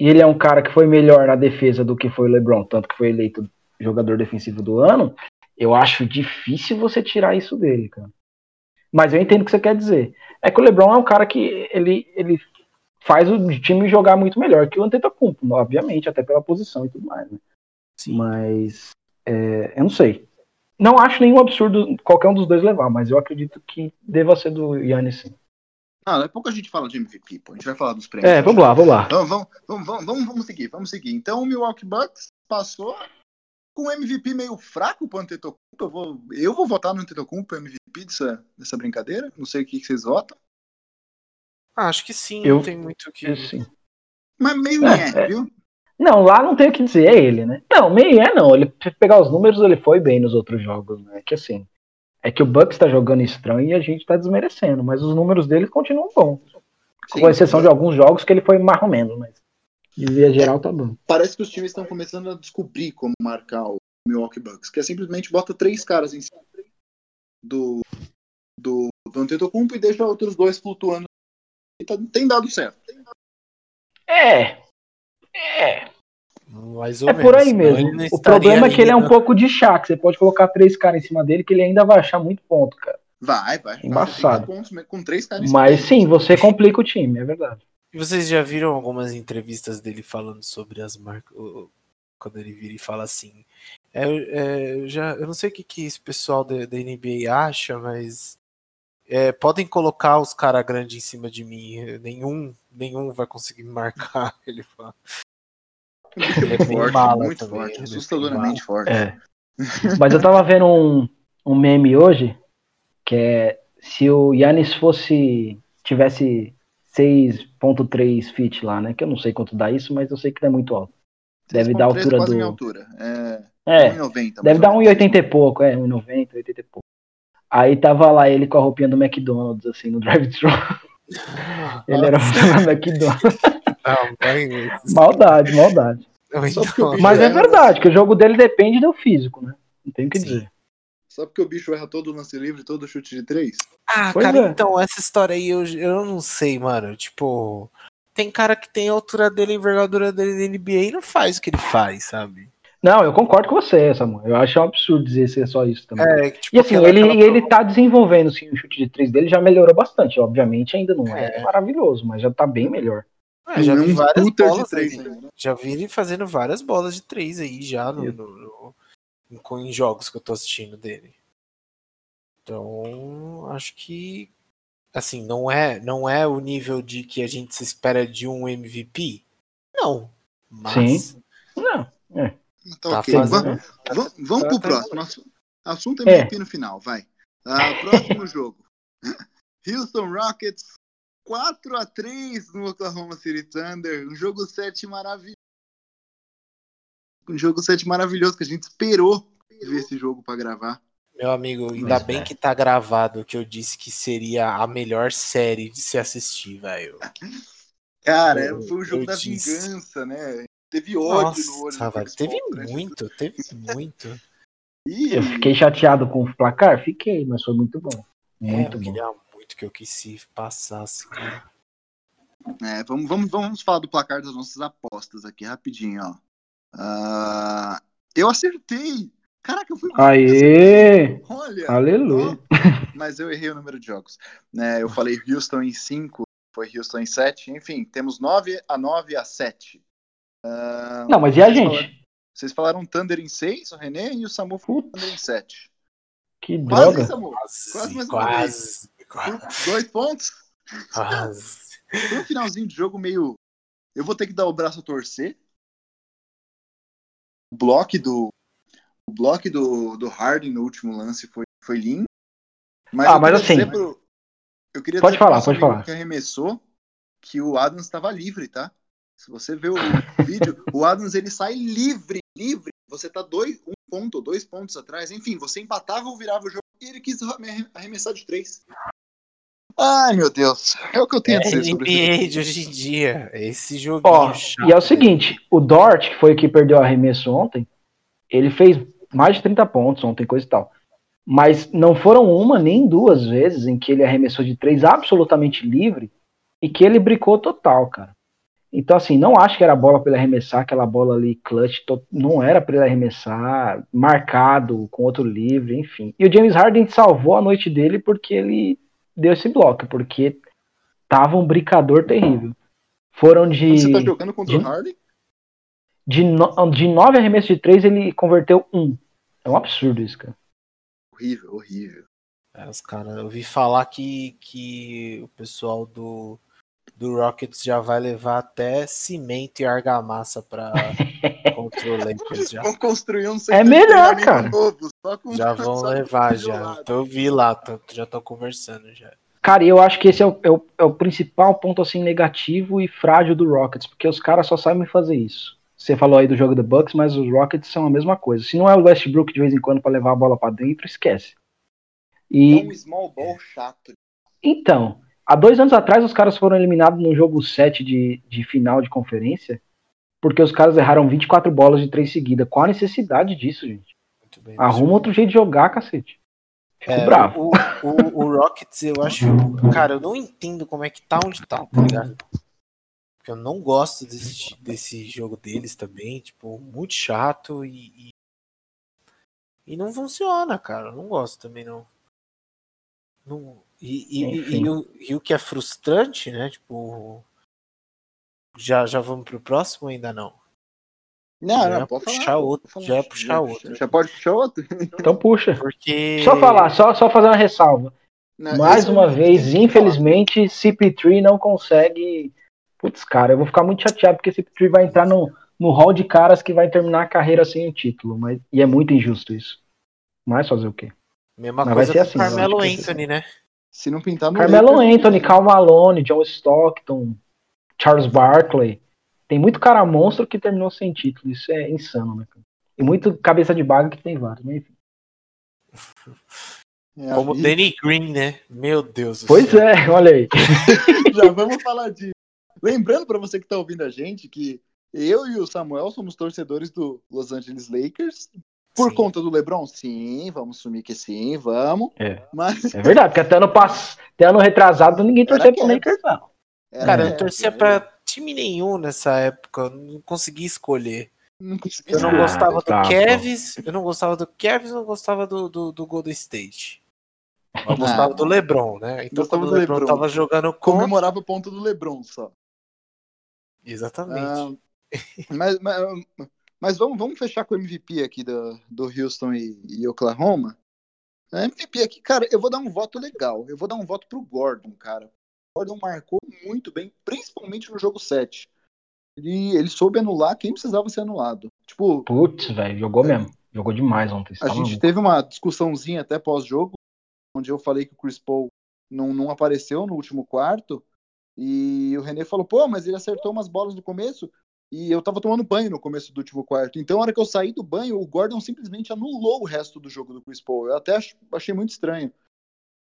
E ele é um cara que foi melhor na defesa do que foi o LeBron, tanto que foi eleito jogador defensivo do ano. Eu acho difícil você tirar isso dele, cara. Mas eu entendo o que você quer dizer. É que o LeBron é um cara que ele, ele faz o time jogar muito melhor que o Antetokounmpo, obviamente, até pela posição e tudo mais, né? Sim. Mas é, eu não sei. Não acho nenhum absurdo qualquer um dos dois levar, mas eu acredito que deva ser do Yannis sim. Ah, daqui a pouco a gente fala de MVP, pô. A gente vai falar dos prêmios. É, vamos lá, vamos lá. Vamos, vamos, vamos, vamos, vamos seguir, vamos seguir. Então o Milwaukee Bucks passou com um MVP meio fraco pro Antetokounmpo. Eu vou, eu vou votar no Antetokounmpo MVP dessa, dessa brincadeira. Não sei o que, que vocês votam. Ah, acho que sim, eu, não tem muito o que... Sim. Mas meio é, é, viu? Não, lá não tem o que dizer, é ele, né? Não, meio é não. Ele pegar os números, ele foi bem nos outros jogos, né? É que assim, é que o Bucks tá jogando estranho e a gente tá desmerecendo, mas os números dele continuam bons. Sim, com exceção de alguns jogos que ele foi mais ou menos, mas de via geral tá bom. Parece que os times estão começando a descobrir como marcar o Milwaukee Bucks, que é simplesmente bota três caras em cima do do, do Antetokounmpo e deixa outros dois flutuando. E tá, tem dado certo. É, é. Mais ou é menos. por aí mesmo. O problema é que ele é um pouco de chá, que você pode colocar três caras em cima dele que ele ainda vai achar muito ponto, cara. Vai, vai. Embaçado. Pontos com três caras Mas sim, você complica o time, é verdade. E vocês já viram algumas entrevistas dele falando sobre as marcas. Quando ele vira e fala assim. É, é, já, eu não sei o que, que esse pessoal da, da NBA acha, mas é, podem colocar os caras grandes em cima de mim. Nenhum, nenhum vai conseguir me marcar. Ele fala. Ele é forte, bala muito também, forte, assustadoramente forte. É. Mas eu tava vendo um, um meme hoje que é se o Yannis fosse tivesse 6.3 feet lá, né? Que eu não sei quanto dá isso, mas eu sei que não é muito alto. Deve dar a altura do. Minha altura. É, é 1,90, deve dar 1,80 e pouco, é, 1,90, 80 e pouco. Aí tava lá ele com a roupinha do McDonald's, assim, no drive-thru. ele era o McDonald's. Não, maldade, maldade. Mas é verdade, que o jogo dele depende do físico, né? Não tem o que Sim. dizer. Só porque o bicho erra todo o lance livre, todo o chute de três? Ah, pois cara, é. então, essa história aí eu, eu não sei, mano. Tipo, tem cara que tem a altura dele, a envergadura dele na NBA e não faz o que ele faz, sabe? Não, eu concordo com você, Samuel. Eu acho um absurdo dizer ser só isso também. É, tipo, e assim, ele, ele tá desenvolvendo assim, o chute de três dele já melhorou bastante. Obviamente ainda não é, é maravilhoso, mas já tá bem melhor. É, já vi várias bolas de três aí, né? Já vi ele fazendo várias bolas de três aí já no, no, no, no, em jogos que eu tô assistindo dele. Então, acho que assim, não é, não é o nível de que a gente se espera de um MVP? Não. Mas Sim. É. Tá, tá Fazendo, vamos, vamos, pro próximo. Assunto MVP é. no final, vai. Uh, próximo jogo. Houston Rockets 4 a 3 no Oklahoma City Thunder. Um jogo 7 maravilhoso. Um jogo 7 maravilhoso que a gente esperou ver esse jogo para gravar. Meu amigo, ainda Mas, bem é. que tá gravado que eu disse que seria a melhor série de se assistir, velho. Cara, eu, foi o jogo da disse. vingança, né? Teve ódio Nossa, no olho. Velho, teve né? muito, teve muito. Eu fiquei chateado com o placar? Fiquei, mas foi muito bom. É, muito é, bom muito que eu quis passasse. É, vamos, vamos, vamos falar do placar das nossas apostas aqui rapidinho, ó. Uh, eu acertei! Caraca, eu fui. Aê! Olha! Aleluia! Ó, mas eu errei o número de jogos. Né, eu falei Houston em 5, foi Houston em 7. Enfim, temos 9 a 9 a 7. Uh, Não, mas e a gente? Falaram, vocês falaram Thunder em 6, o René, e o Samu falou Thunder em 7. Que quase, droga! Samu. Quase, quase, quase. Dois pontos. Foi um finalzinho de jogo meio. Eu vou ter que dar o braço a torcer. O bloco do. O bloco do, do Harden no último lance foi, foi lindo. Mas ah, mas assim. Pro... Eu queria pode falar, pode falar. Que arremessou que o Adams estava livre, tá? Se você ver o vídeo, o Adams ele sai livre, livre. Você tá dois, um ponto, dois pontos atrás. Enfim, você empatava ou virava o jogo e ele quis arremessar de três. Ai, meu Deus. É o que eu tenho a dizer sobre isso. de hoje em dia. Esse jogo. Ó, e é o seguinte: o Dort, que foi o que perdeu o arremesso ontem, ele fez mais de 30 pontos ontem, coisa e tal. Mas não foram uma nem duas vezes em que ele arremessou de três absolutamente livre e que ele bricou total, cara. Então, assim, não acho que era bola para ele arremessar, aquela bola ali clutch, não era para ele arremessar, marcado, com outro livre, enfim. E o James Harden salvou a noite dele porque ele deu esse bloco, porque tava um brincador terrível. Foram de. Você tá jogando contra de, o Harden? De, no, de nove arremessos de três, ele converteu um. É um absurdo isso, cara. Horrível, horrível. É, os caras, eu vi falar que, que o pessoal do, do Rockets já vai levar até cimento e argamassa para controlar já. Vão construir um É melhor, cara. Novo, já vão levar já. Então, eu vi lá, tô, já tô conversando já. Cara, eu acho que esse é o, é, o, é o, principal ponto assim negativo e frágil do Rockets, porque os caras só sabem fazer isso. Você falou aí do jogo do Bucks, mas os Rockets são a mesma coisa. Se não é o Westbrook de vez em quando para levar a bola para dentro, esquece. E... É um small ball chato. Então, há dois anos atrás os caras foram eliminados no jogo 7 de, de final de conferência, porque os caras erraram 24 bolas de três seguidas. Qual a necessidade disso, gente? Bem, Arruma outro jeito de jogar, cacete. Fico é, bravo. O, o, o, Rockets, eu acho. Cara, eu não entendo como é que tá onde tá, tá ligado? Porque eu não gosto desse, desse jogo deles também. Tipo, muito chato e, e. E, não funciona, cara. Eu não gosto também, não. não e, e, e, o, e o que é frustrante, né? Tipo. Já, já vamos pro próximo ou ainda não? Não, já não, pode puxar falar, outro, já é puxar já, outro. Já pode puxar outro? Então puxa. Porque... Só falar, só, só fazer uma ressalva. Não, Mais uma vez, infelizmente, CP3 não consegue. Putz, cara, eu vou ficar muito chateado porque CP3 vai entrar no, no hall de caras que vai terminar a carreira sem o título. Mas... E é muito injusto isso. Mas fazer o quê? Mesma mas coisa vai ser assim, Carmelo Anthony, né? Se não pintar no Carmelo Anthony, Cal Malone, John Stockton, Charles Barkley. Tem muito cara monstro que terminou sem título. Isso é insano, né? E muito cabeça de baga que tem vários, mas enfim. É Como o Danny Green, né? Meu Deus. Pois céu. é, olha aí. Já vamos falar disso. Lembrando para você que está ouvindo a gente que eu e o Samuel somos torcedores do Los Angeles Lakers. Por sim. conta do LeBron? Sim, vamos assumir que sim, vamos. É, mas... é verdade, porque até ano, pass... até ano retrasado ninguém torcia pro Lakers, não. Era Cara, eu torcia pra time nenhum nessa época, eu não consegui escolher. Não eu não gostava do tá, Kevs, eu não gostava do Kevs, não gostava do, do, do Golden State. Eu gostava ah, do LeBron, né? Então quando o LeBron, LeBron tava jogando contra... comemorava o ponto do LeBron só. Exatamente. Ah, mas, mas, mas vamos, vamos fechar com o MVP aqui do, do Houston e, e Oklahoma. A MVP aqui, cara, eu vou dar um voto legal. Eu vou dar um voto pro Gordon, cara. O Gordon marcou muito bem, principalmente no jogo 7. Ele, ele soube anular quem precisava ser anulado. Tipo. Putz, velho, jogou é, mesmo. Jogou demais ontem. A gente teve uma discussãozinha até pós-jogo, onde eu falei que o Chris Paul não, não apareceu no último quarto. E o René falou, pô, mas ele acertou umas bolas no começo. E eu tava tomando banho no começo do último quarto. Então, na hora que eu saí do banho, o Gordon simplesmente anulou o resto do jogo do Chris Paul. Eu até achei muito estranho.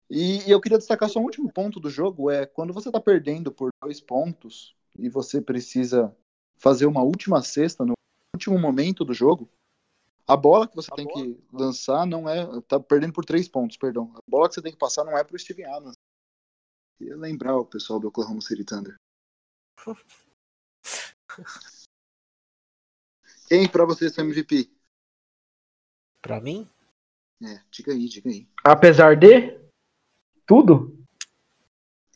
E, e eu queria destacar só um último ponto do jogo: é quando você tá perdendo por dois pontos e você precisa fazer uma última cesta no último momento do jogo, a bola que você a tem bola? que lançar não é. Tá perdendo por três pontos, perdão. A bola que você tem que passar não é pro Steven Adams. Queria lembrar o pessoal do Oklahoma City Thunder. Quem pra vocês é o MVP? Pra mim? É, diga aí, diga aí. Apesar de tudo?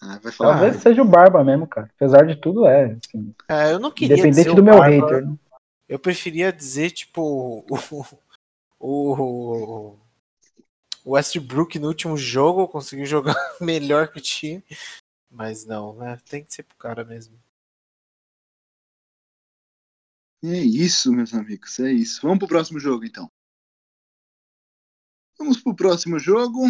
Ah, vai falar. Talvez seja o Barba mesmo, cara. Apesar de tudo, é. Assim, é eu não queria Independente do meu Barba, hater. Né? Eu preferia dizer, tipo, o, o, o Westbrook no último jogo conseguiu jogar melhor que o time. Mas não, né? Tem que ser pro cara mesmo. É isso, meus amigos, é isso. Vamos pro próximo jogo, então. Vamos pro próximo jogo.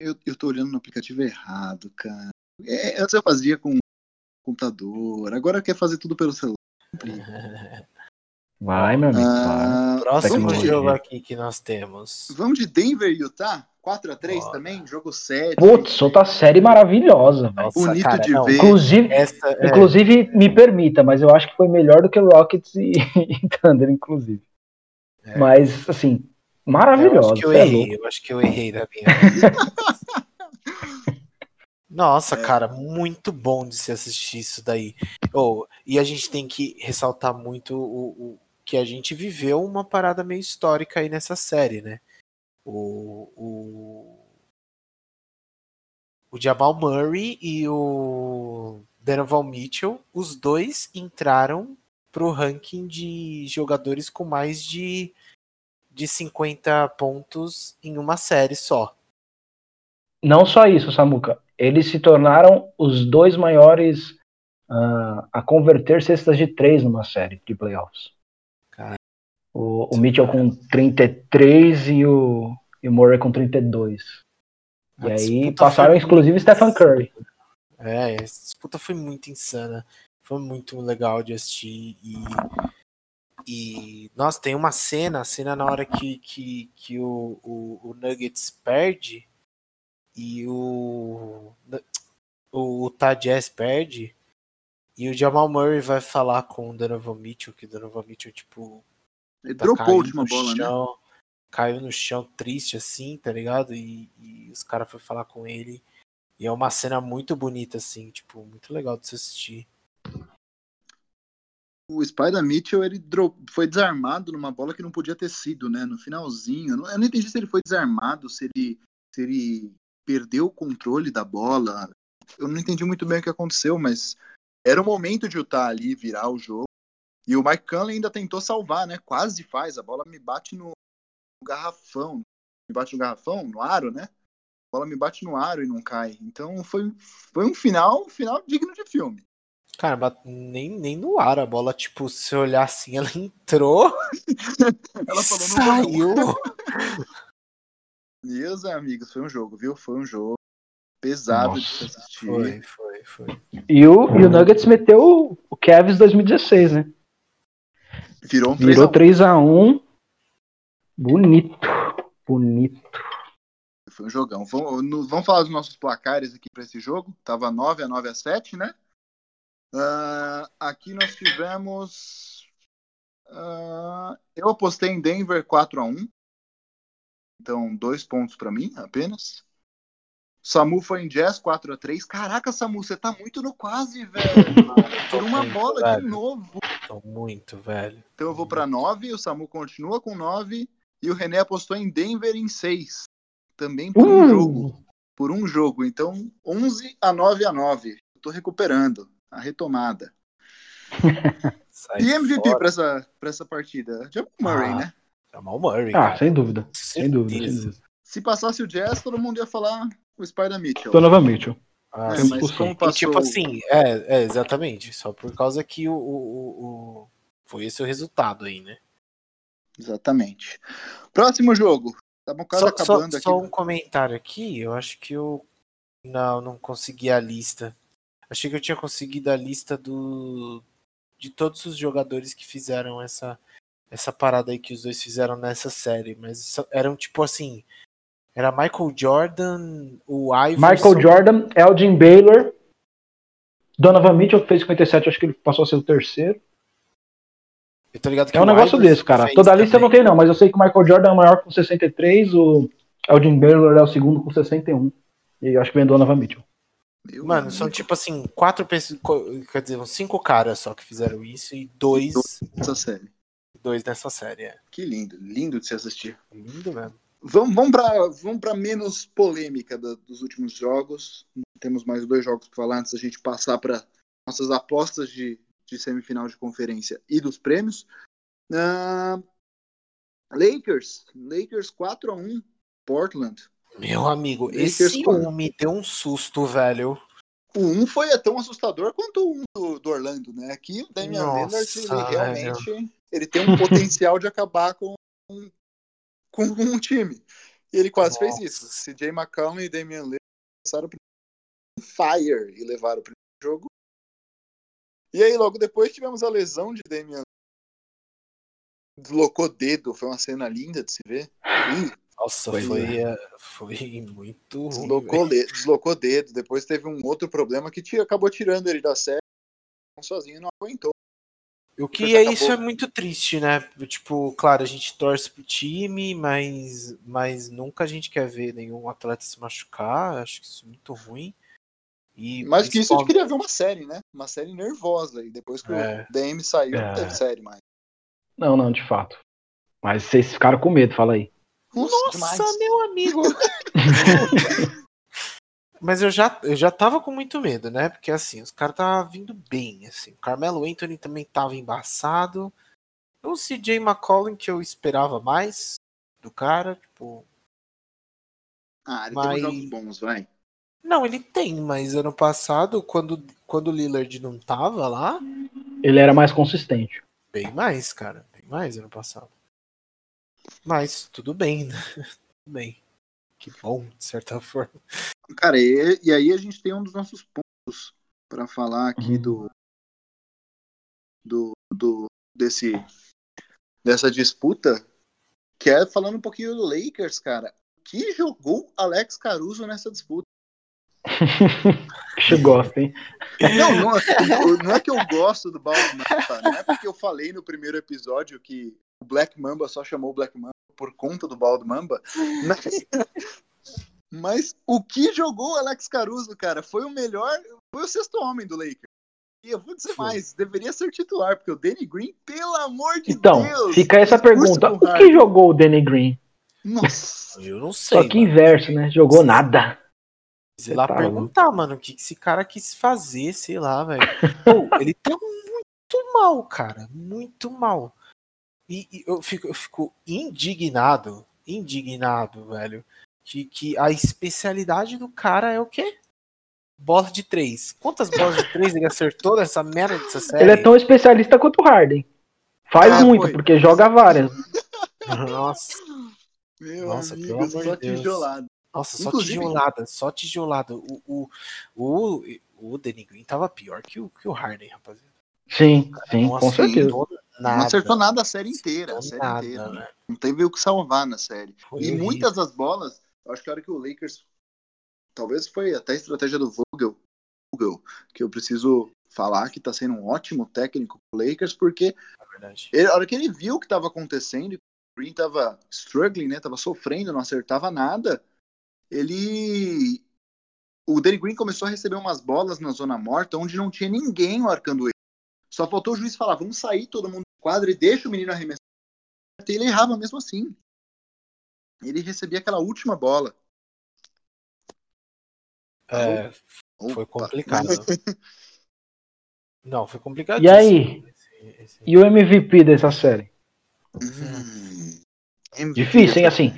Eu, eu tô olhando no aplicativo errado, cara. É, antes eu fazia com computador, agora quer fazer tudo pelo celular. Vai, meu amigo. Ah, próximo jogo aqui que nós temos. Vamos de Denver e Utah? 4x3 também, jogo 7. Putz, outra série maravilhosa. Nossa, Bonito cara, de não. ver. Inclusive, Essa, é... inclusive, me permita, mas eu acho que foi melhor do que Rockets e, e Thunder, inclusive. É. Mas, assim, maravilhosa. Eu acho que eu é errei, eu acho que eu errei da minha. Nossa, é. cara, muito bom de se assistir isso daí. Oh, e a gente tem que ressaltar muito o, o, que a gente viveu uma parada meio histórica aí nessa série, né? O, o, o Jamal Murray e o Donovan Mitchell, os dois entraram pro ranking de jogadores com mais de, de 50 pontos em uma série só. Não só isso, Samuca. Eles se tornaram os dois maiores uh, a converter cestas de três numa série de playoffs. O, o Mitchell com 33 e o, e o Murray com 32. A e aí passaram inclusive Stephen Curry. É, essa disputa foi muito insana. Foi muito legal de assistir. E, e nossa, tem uma cena, a cena na hora que, que, que o, o, o Nuggets perde e o, o, o Jazz perde. E o Jamal Murray vai falar com o Donovan Mitchell, que o Donovan Mitchell, tipo, ele tá dropou a última bola, né? chão, né? Caiu no chão triste assim, tá ligado? E, e os caras foram falar com ele. E é uma cena muito bonita, assim, tipo, muito legal de se assistir. O Spider Mitchell ele foi desarmado numa bola que não podia ter sido, né? No finalzinho. Eu não, eu não entendi se ele foi desarmado, se ele, se ele perdeu o controle da bola. Eu não entendi muito bem o que aconteceu, mas era o momento de Utah ali virar o jogo. E o Mike Conley ainda tentou salvar, né? Quase faz. A bola me bate no, garrafão. Me bate no garrafão, no aro, né? A bola me bate no aro e não cai. Então foi, foi um final, um final digno de filme. Cara, nem, nem no ar a bola, tipo, se olhar assim, ela entrou. ela falou, saiu. Meus amigos, foi um jogo, viu? Foi um jogo pesado Nossa, de se assistir. Foi, foi, foi. E o, e o Nuggets meteu o Cavs 2016, né? Virou um 3 Virou 3x1. Bonito. Bonito. Foi um jogão. Vamos, vamos falar dos nossos placares aqui para esse jogo. Tava 9 a 9 a 7, né? Uh, aqui nós tivemos. Uh, eu apostei em Denver 4 a 1 Então, dois pontos para mim apenas. Samu foi em Jazz 4x3. Caraca, Samu, você tá muito no quase, velho. Por uma bola de novo. Tô muito, velho. Então eu vou pra 9, o Samu continua com 9 e o René apostou em Denver em 6. Também por uh. um jogo. Por um jogo. Então, 11 a 9 a 9. Eu tô recuperando a retomada. e MVP para essa, pra essa partida? Jamal Murray, ah, né? Jamal Murray. Ah, sem dúvida. Sem dúvida, sem dúvida. Se passasse o Jazz, todo mundo ia falar o Spider Mitchell. Donovan Mitchell. Ah, é, mas como passou... E, tipo assim, é, é, exatamente. Só por causa que o, o, o, foi esse o resultado aí, né? Exatamente. Próximo jogo. Tá quase só, acabando só, aqui. Só um comentário aqui. Eu acho que eu não, não consegui a lista. Achei que eu tinha conseguido a lista do de todos os jogadores que fizeram essa essa parada aí que os dois fizeram nessa série, mas eram tipo assim, era Michael Jordan, o Iverson... Michael Jordan, Elgin Baylor, Donovan Mitchell que fez 57, acho que ele passou a ser o terceiro. Eu tô ligado que é um negócio Iverson desse, cara. Toda a lista eu não tem não, mas eu sei que o Michael Jordan é o maior com 63, o Elgin Baylor é o segundo com 61. E eu acho que vem Donovan Mitchell. Meu Mano, amigo. são tipo assim, quatro pessoas, quer dizer, cinco caras só que fizeram isso e dois. nessa série. Dois nessa série, é. Que lindo, lindo de se assistir. Lindo mesmo. Vamos, vamos para vamos pra menos polêmica da, dos últimos jogos. Temos mais dois jogos para falar antes da gente passar para nossas apostas de, de semifinal de conferência e dos prêmios. Uh, Lakers, Lakers 4 a 1 Portland. Meu amigo, Lakers esse 1 me deu um susto, velho. O 1 foi tão assustador quanto o 1 do, do Orlando, né? Aqui o Damian Lillard, ele realmente ele tem um potencial de acabar com, com um time. E ele quase Nossa. fez isso. CJ McCollum e Damian Lillard começaram o fire e levaram o primeiro jogo. E aí logo depois tivemos a lesão de Damian deslocou dedo, foi uma cena linda de se ver. Lindo. Nossa, foi, foi, é. foi muito deslocou, ruim, deslocou dedo. Depois teve um outro problema que tira, acabou tirando ele da série. Sozinho não aguentou. O que é isso é muito triste, né? Tipo, claro, a gente torce pro time, mas, mas nunca a gente quer ver nenhum atleta se machucar. Acho que isso é muito ruim. E mais que isso, a gente queria ver uma série, né? Uma série nervosa. E depois que é. o DM saiu, é. não teve série mais. Não, não, de fato. Mas vocês ficaram com medo, fala aí. Nossa, Nossa meu amigo! Mas eu já, eu já tava com muito medo, né? Porque assim, os caras estavam vindo bem. Assim. O Carmelo Anthony também tava embaçado. O CJ McCollum, que eu esperava mais do cara, tipo. Ah, ele mas... tem jogos bons, vai. Não, ele tem, mas ano passado, quando, quando o Lillard não tava lá. Ele era mais consistente. Bem mais, cara. Bem mais ano passado. Mas tudo bem, né? Tudo bem. Que bom, de certa forma. Cara, e, e aí a gente tem um dos nossos pontos para falar aqui uhum. do, do, do desse dessa disputa, que é falando um pouquinho do Lakers, cara. Que jogou Alex Caruso nessa disputa? que gosta, hein? Não, não, não, é que eu gosto do Baldo Mamba, não é porque eu falei no primeiro episódio que o Black Mamba só chamou o Black Mamba por conta do Baldo Mamba. Mas, mas o que jogou o Alex Caruso, cara, foi o melhor, foi o sexto homem do Lakers. E eu vou dizer mais, deveria ser titular, porque o Danny Green, pelo amor de então, Deus. Então, fica essa pergunta: o que jogou o Danny Green? Nossa, eu não sei. Só que inverso, né? Jogou nada. Sei lá, tá perguntar, mano, o que esse cara quis fazer, sei lá, velho. ele tá muito mal, cara. Muito mal. E, e eu, fico, eu fico indignado, indignado, velho, de que a especialidade do cara é o quê? Bola de três. Quantas bolas de três ele acertou nessa merda dessa série? Ele é tão especialista quanto o Harden. Faz ah, muito, foi. porque joga várias. Nossa. Meu Nossa, amigo, pelo amor de Deus. Tijolado. Nossa, só Inclusive... tijolada, só tijolada. O, o, o, o Danny Green tava pior que o, que o Harden, rapaziada. Sim, sim, com certeza. Nada. Não acertou nada a série inteira. A série nada, inteira. Né? Não teve o que salvar na série. Foi e horrível. muitas das bolas, acho que a hora que o Lakers. Talvez foi até a estratégia do Vogel, Vogel que eu preciso falar que tá sendo um ótimo técnico pro Lakers, porque é ele, a hora que ele viu o que estava acontecendo, o Green tava struggling, né? Tava sofrendo, não acertava nada. Ele. O Danny Green começou a receber umas bolas na zona morta onde não tinha ninguém marcando ele. Só faltou o juiz falar, vamos sair todo mundo quadro e deixa o menino arremessar. E ele errava mesmo assim. Ele recebia aquela última bola. É, foi complicado. Não, foi complicado. E aí? Esse, esse... E o MVP dessa série? Hum, difícil, hein? Assim,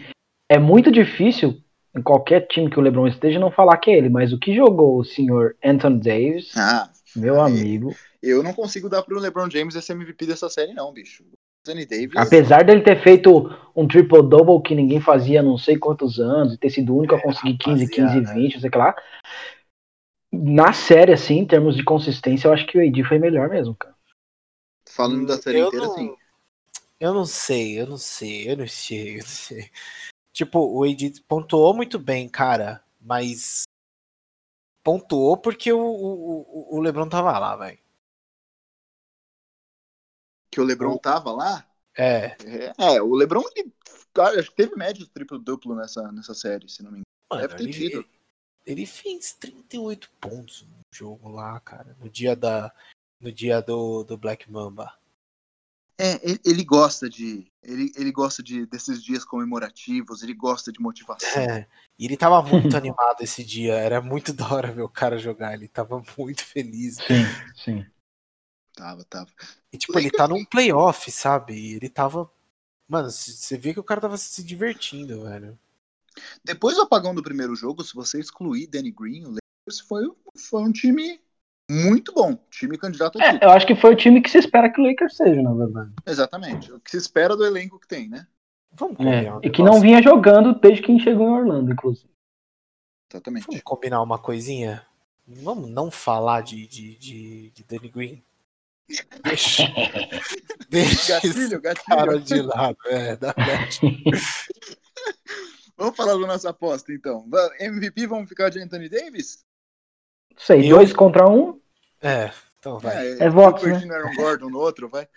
é muito difícil em qualquer time que o LeBron esteja não falar que é ele, mas o que jogou o senhor Anthony Davis, ah, meu aí, amigo. Eu não consigo dar pro LeBron James esse MVP dessa série, não, bicho. Anthony Davis. Apesar dele ter feito um triple-double que ninguém fazia não sei quantos anos, e ter sido o único a é, conseguir 15, 15, 20, não sei o que lá. Na série, assim, em termos de consistência, eu acho que o AD foi melhor mesmo, cara. Falando da série eu inteira, não, sim. Eu não sei, eu não sei, eu não sei, eu não sei. Tipo, o AD pontuou muito bem, cara, mas pontuou porque o, o, o LeBron tava lá, velho. Que o LeBron o... tava lá? É. é. É, o LeBron, ele, cara, acho que teve média de triplo-duplo nessa, nessa série, se não me engano. Mano, Deve ter ele, tido. Ele, ele fez 38 pontos no jogo lá, cara, no dia da no dia do, do Black Mamba. É, ele, ele, gosta de. Ele, ele gosta de desses dias comemorativos, ele gosta de motivação. É, e ele tava muito animado esse dia, era muito da hora ver o cara jogar, ele tava muito feliz. Sim, sim. Tava, tava. E tipo, ele tá num playoff, sabe? ele tava. Mano, você vê que o cara tava se divertindo, velho. Depois do apagão do primeiro jogo, se você excluir Danny Green, o Lakers foi, foi um time muito bom. Time candidato a é, Eu acho que foi o time que se espera que o Lakers seja, na verdade. Exatamente. O que se espera do elenco que tem, né? Vamos é, combinar. E que não vinha jogando desde que chegou em Orlando, inclusive. Exatamente. Vamos combinar uma coisinha? Vamos não falar de, de, de, de Danny Green. Deixa, deixa gatilho, gatilho. cara de lado. É, dá Vamos falar da nossa aposta, então. MVP, vamos ficar de Anthony Davis? Sei, eu... dois contra um. É, então vai. É, é voto, né? Aaron Gordon no outro, vai.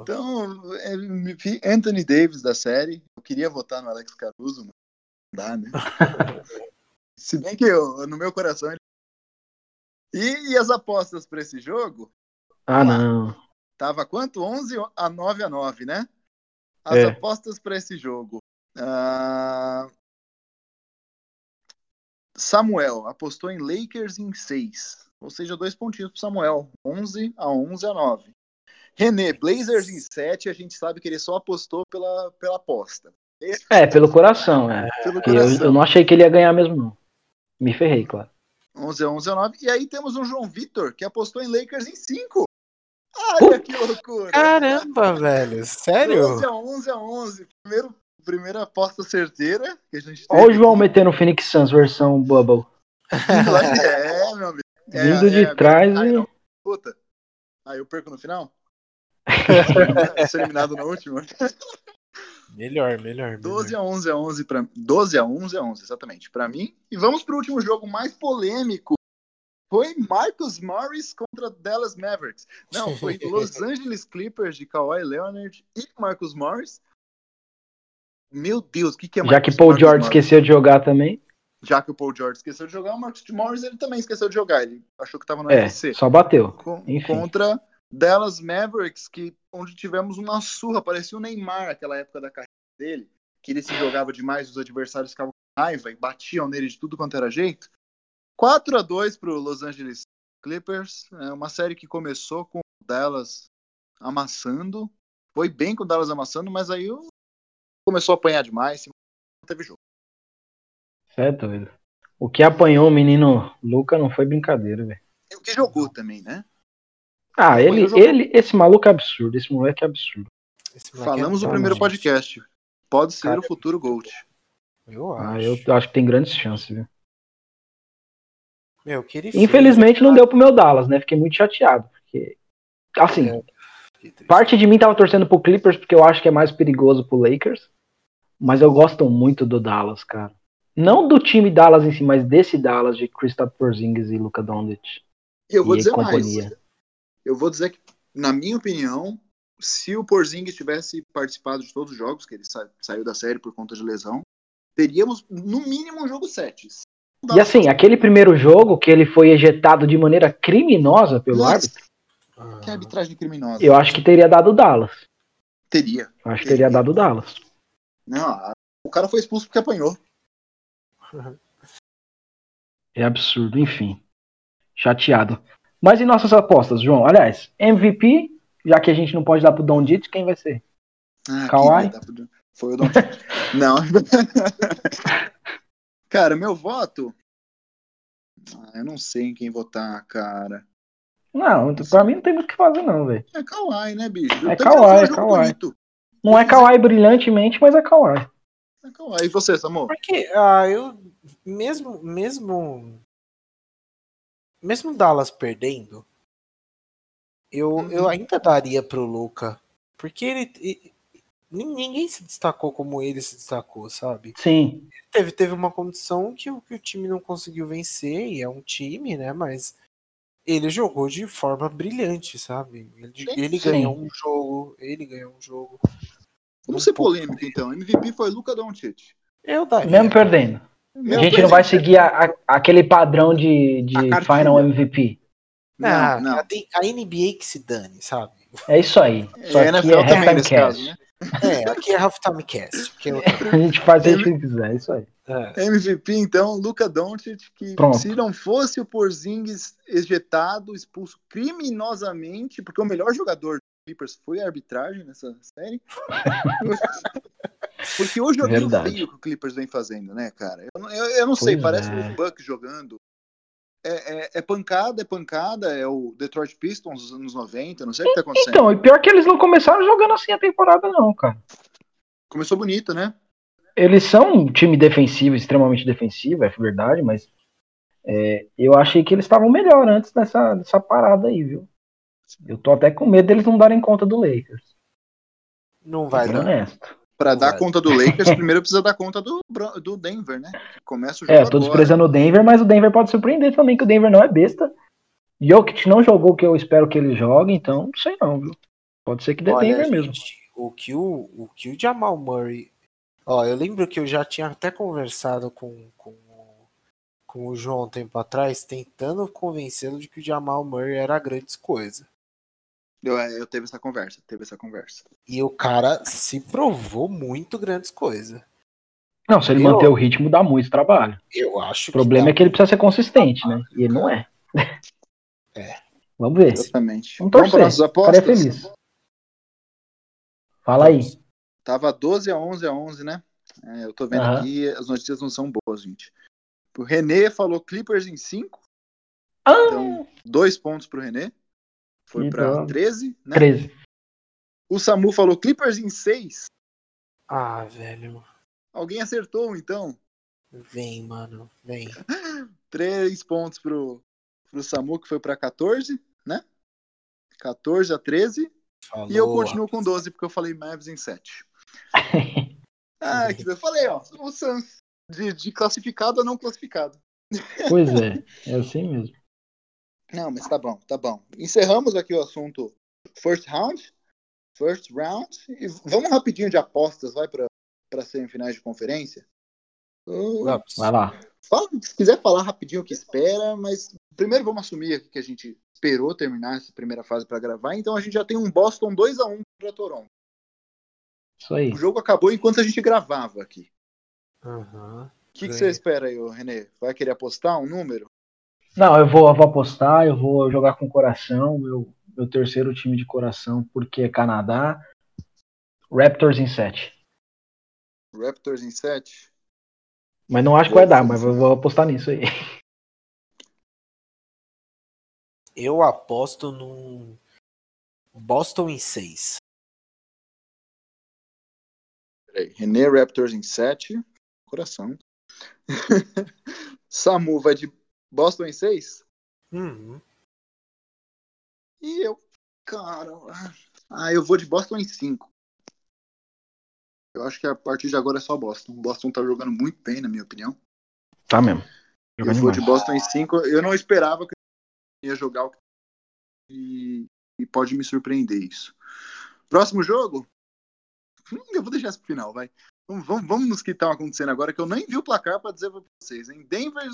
então, MVP Anthony Davis da série. Eu queria votar no Alex Caruso, mas não dá, né? Se bem que eu, no meu coração ele... e, e as apostas para esse jogo? Ah, não. Tava quanto? 11 a 9 a 9, né? As é. apostas para esse jogo. Uh, Samuel apostou em Lakers em 6. Ou seja, dois pontinhos para Samuel. 11 a 11 a 9. René, Blazers em 7. A gente sabe que ele só apostou pela, pela aposta. É, pelo coração. É. Pelo coração. Eu, eu, não achei que ele ia ganhar mesmo, não. Me ferrei, claro. 11 a 11 a 9. E aí temos um João Vitor que apostou em Lakers em 5. Olha que loucura. Caramba, velho. Sério? 11 a 11 a 11. Primeiro primeira aposta certeira que a gente Olha o João aqui. metendo o Phoenix Suns versão Bubble. é, meu amigo. É, Vindo de é, trás aí, e. Puta. Aí eu perco no final? Sou eliminado na última. Melhor, melhor. 12 a 11 a 11 para 12 a 11 a 11, exatamente, para mim. E vamos pro último jogo mais polêmico. Foi Marcus Morris contra Dallas Mavericks. Não, foi Los Angeles Clippers de Kawhi Leonard e Marcus Morris meu Deus, o que, que é Já que Paul Marcus George Morris? esqueceu de jogar também. Já que o Paul George esqueceu de jogar, o Marcus Morris ele também esqueceu de jogar. Ele achou que estava no é, UFC. Só bateu. Com, contra Dallas Mavericks, que onde tivemos uma surra, parecia o Neymar naquela época da carreira dele, que ele se jogava demais, os adversários ficavam com raiva e batiam nele de tudo quanto era jeito. 4 a 2 para o Los Angeles Clippers, é uma série que começou com o Dallas amassando, foi bem com o Dallas amassando, mas aí começou a apanhar demais, não teve jogo. Certo, velho. O que apanhou o menino Luca não foi brincadeira, velho. O que jogou também, né? Ah, ele, ele, esse maluco é absurdo, esse moleque é absurdo. Falamos é no primeiro podcast. Pode ser Cara, o futuro Gold. Eu acho. Ah, eu acho que tem grandes chances, viu? Meu, que Infelizmente fez, não deu pro meu Dallas, né? Fiquei muito chateado. Porque, assim, é, parte de mim tava torcendo pro Clippers porque eu acho que é mais perigoso pro Lakers. Mas eu gosto muito do Dallas, cara. Não do time Dallas em si, mas desse Dallas de Kristaps Porzingis e Luka Doncic. Eu vou dizer companhia. mais. Eu vou dizer que, na minha opinião, se o Porzingis tivesse participado de todos os jogos, que ele sa saiu da série por conta de lesão, teríamos no mínimo um jogo 7. E assim, aquele primeiro jogo que ele foi ejetado de maneira criminosa pelo Nossa. árbitro. Que arbitragem criminosa. Eu acho que teria dado Dallas. Teria. Eu acho que teria, teria dado Dallas. Não, o cara foi expulso porque apanhou. É absurdo, enfim. Chateado. Mas e nossas apostas, João? Aliás, MVP, já que a gente não pode dar pro Don Dite, quem vai ser? Ah, Kawhi? pro- Foi o Don Não. cara, meu voto. Ah, eu não sei em quem votar, cara. Não, pra mim não tem muito o que fazer, não, velho. É Kawhi, né, bicho? É Eu Kawhi, é jogo Kawhi. bonito. Não é Kawhi brilhantemente, mas é Kawhi. É Kawhi. E você, Samu? Porque, ah, eu. Mesmo. Mesmo. Mesmo Dallas perdendo, eu, Uhum. eu ainda daria pro Luca. Porque ele. e- nin- Ninguém se destacou como ele se destacou, sabe? Sim. Teve, teve uma condição que o, que o time não conseguiu vencer, e é um time, né? Mas ele jogou de forma brilhante, sabe? Ele, ele ganhou um jogo, ele ganhou um jogo. Vamos Um ser polêmico, então. MVP foi Luca Doncic. Eu daria. Mesmo perdendo. A gente não vai seguir a- a- aquele padrão de, de. Final MVP. Ah, Não, não. A, NBA que se dane, sabe? É isso aí. Só É, NFL é também halftime nesse cast. caso, né? É, aqui é Halftime Cast. Eu, A gente faz o que quiser, é isso aí. é. MVP, então, Luca Doncic, que Pronto. se não fosse o Porzingis ejetado, expulso criminosamente, porque o melhor jogador do Clippers foi a arbitragem nessa série. porque o joguinho Verdade. feio que o Clippers vem fazendo, né, cara? Eu, não- eu, eu não sei, Pois parece é. os Bucks jogando. É, é- é pancada, é pancada, é o Detroit Pistons dos anos 90, não sei o que tá acontecendo. Então, e pior que eles não começaram jogando assim a temporada, não, cara. Começou bonito, né? Eles são um time defensivo, extremamente defensivo, é verdade, mas é, eu achei que eles estavam melhor antes dessa, dessa parada aí, viu? Eu tô até com medo deles não darem conta do Lakers. Não vai dar. honesto. Pra dar conta do Lakers, primeiro precisa dar conta do, do Denver, né? Começa o jogo É, eu tô agora. desprezando o Denver, mas o Denver pode surpreender também, que o Denver não é besta. Jokic não jogou o que eu espero que ele jogue, então não sei não, viu? Pode ser que dê Olha, Denver mesmo. gente, o que o, o que o Jamal Murray. Ó, eu lembro que eu já tinha até conversado com, com, o- com o João um tempo atrás, tentando convencê-lo de que o Jamal Murray era grandes coisas. Eu, é, eu teve essa conversa, teve essa conversa. E o cara se provou muito grandes coisas. Não, se ele Eu- manter o ritmo, dá muito trabalho. Eu acho O problema é que ele precisa ser consistente, né? E ele não é. É. Vamos ver. Exatamente. Vamos Vamos torcer. para nossas O cara é apostas? feliz. Fala aí. Tava 12 a 11 a 11, né? É, eu tô vendo Aham. aqui, as notícias não são boas, gente. O René falou Clippers em 5, Ah, então dois pontos pro René. Foi droga. 13, né? 13. O Samu falou Clippers em 6. Ah, velho. Alguém acertou, então. Vem, mano. Vem. Três pontos pro, pro Samu, que foi pra 14, né? 14 a 13. Falou. E eu continuo com 12, porque eu falei Mavs em 7. Ah, que eu falei, ó. O Suns. De, de classificado a não classificado. Pois é, é assim mesmo. Não, mas tá bom, tá bom. Encerramos aqui o assunto first round. First round. E vamos rapidinho de apostas, vai para semifinais de conferência. Uh. Vai lá. fala- se quiser falar rapidinho o que espera, mas primeiro vamos assumir aqui que a gente esperou terminar essa primeira fase para gravar, então a gente já tem um Boston 2 a 1 para Toronto. Isso aí. O jogo acabou enquanto a gente gravava aqui. Aham. O que, que você espera aí, ô, Renê? Vai querer apostar um número? Não, eu vou, eu vou apostar, eu vou jogar com coração, meu, meu terceiro time de coração, porque é Canadá. Raptors em 7. Raptors em 7? Mas não acho que vai dar, mas eu vou apostar nisso aí. Eu aposto num Boston em 6. Peraí. René Raptors em 7. Coração. Samu vai de Boston em 6? Uhum. E eu, cara. Ah, eu vou de Boston em 5. Eu acho que a partir de agora é só Boston. Boston tá jogando muito bem, na minha opinião. Tá mesmo. Eu Jogando vou de demais. Boston em 5. Eu não esperava que eu ia jogar o que. E, e pode me surpreender isso. Próximo jogo? Hum, eu vou deixar isso pro final, vai. Vamos, vamos, nos que estão acontecendo agora, que eu nem vi o placar para dizer para vocês. Denver,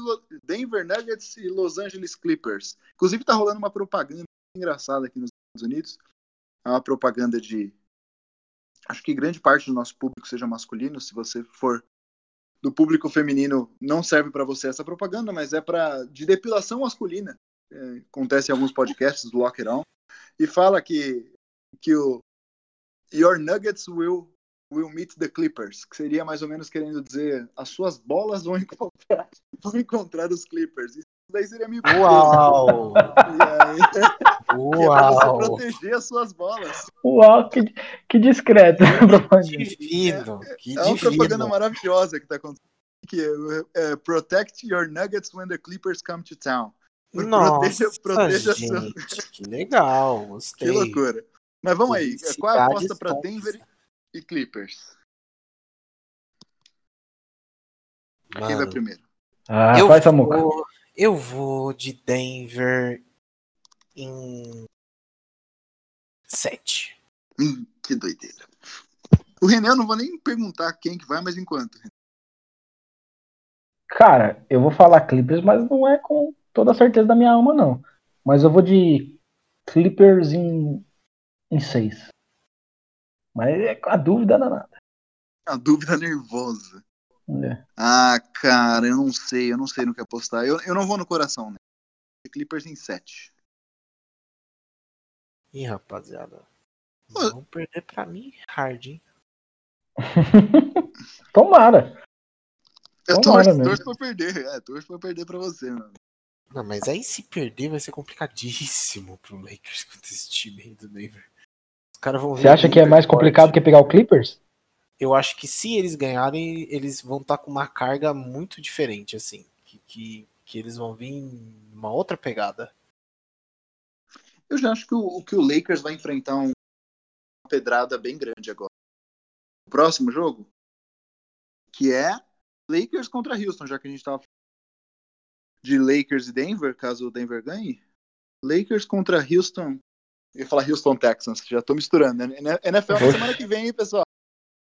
Denver Nuggets e Los Angeles Clippers. Inclusive, tá rolando uma propaganda engraçada aqui nos Estados Unidos. É uma propaganda de. Acho que grande parte do nosso público seja masculino. Se você for do público feminino, não serve para você essa propaganda, mas é para de depilação masculina. é, acontece em alguns podcasts do Locker On, e fala que, que o Your Nuggets will, will meet the Clippers, que seria mais ou menos querendo dizer as suas bolas vão encontrar, vão encontrar os Clippers. Isso daí seria meio Uau! aí, Uau! pra você proteger as suas bolas. Uau, que, que discreto. divino, que É uma propaganda divino. maravilhosa que tá acontecendo. Que é, é, protect your nuggets when the Clippers come to town. Nossa, Proteja- proteja gente, que legal, Que gostei. loucura. Mas vamos aí. Qual é a aposta para Denver e Clippers? Quem vai Mano, primeiro? Ah, eu, vai, Samuca. vou, eu vou de Denver em 7. Hum, que doideira. O René, eu não vou nem perguntar quem que vai, mas enquanto. Cara, eu vou falar Clippers, mas não é com toda a certeza da minha alma, não. Mas eu vou de Clippers em, em 6. Mas é com a dúvida danada. A dúvida nervosa. É. Ah, cara, eu não sei, eu não sei no que apostar. Eu, eu não vou no coração, né? Clippers em 7. Ih, rapaziada. Ô. Vão perder pra mim hard, hein? Tomara. Eu Tomara torço, torço pra perder. É, torço pra perder pra você, mano. Não, mas aí se perder vai ser complicadíssimo pro Lakers contra esse time aí do Denver. Caras vão Você acha que é mais forte. complicado que pegar o Clippers? Eu acho que se eles ganharem, eles vão estar com uma carga muito diferente, assim. Que, que, que eles vão vir em uma outra pegada. Eu já acho que o, que o Lakers vai enfrentar um- uma pedrada bem grande agora. O próximo jogo, que é Lakers contra Houston, já que a gente tava falando de Lakers e Denver, caso o Denver ganhe. Lakers contra Houston. Eu ia falar Houston Texans, já tô misturando. né? NFL na semana que vem, hein, pessoal?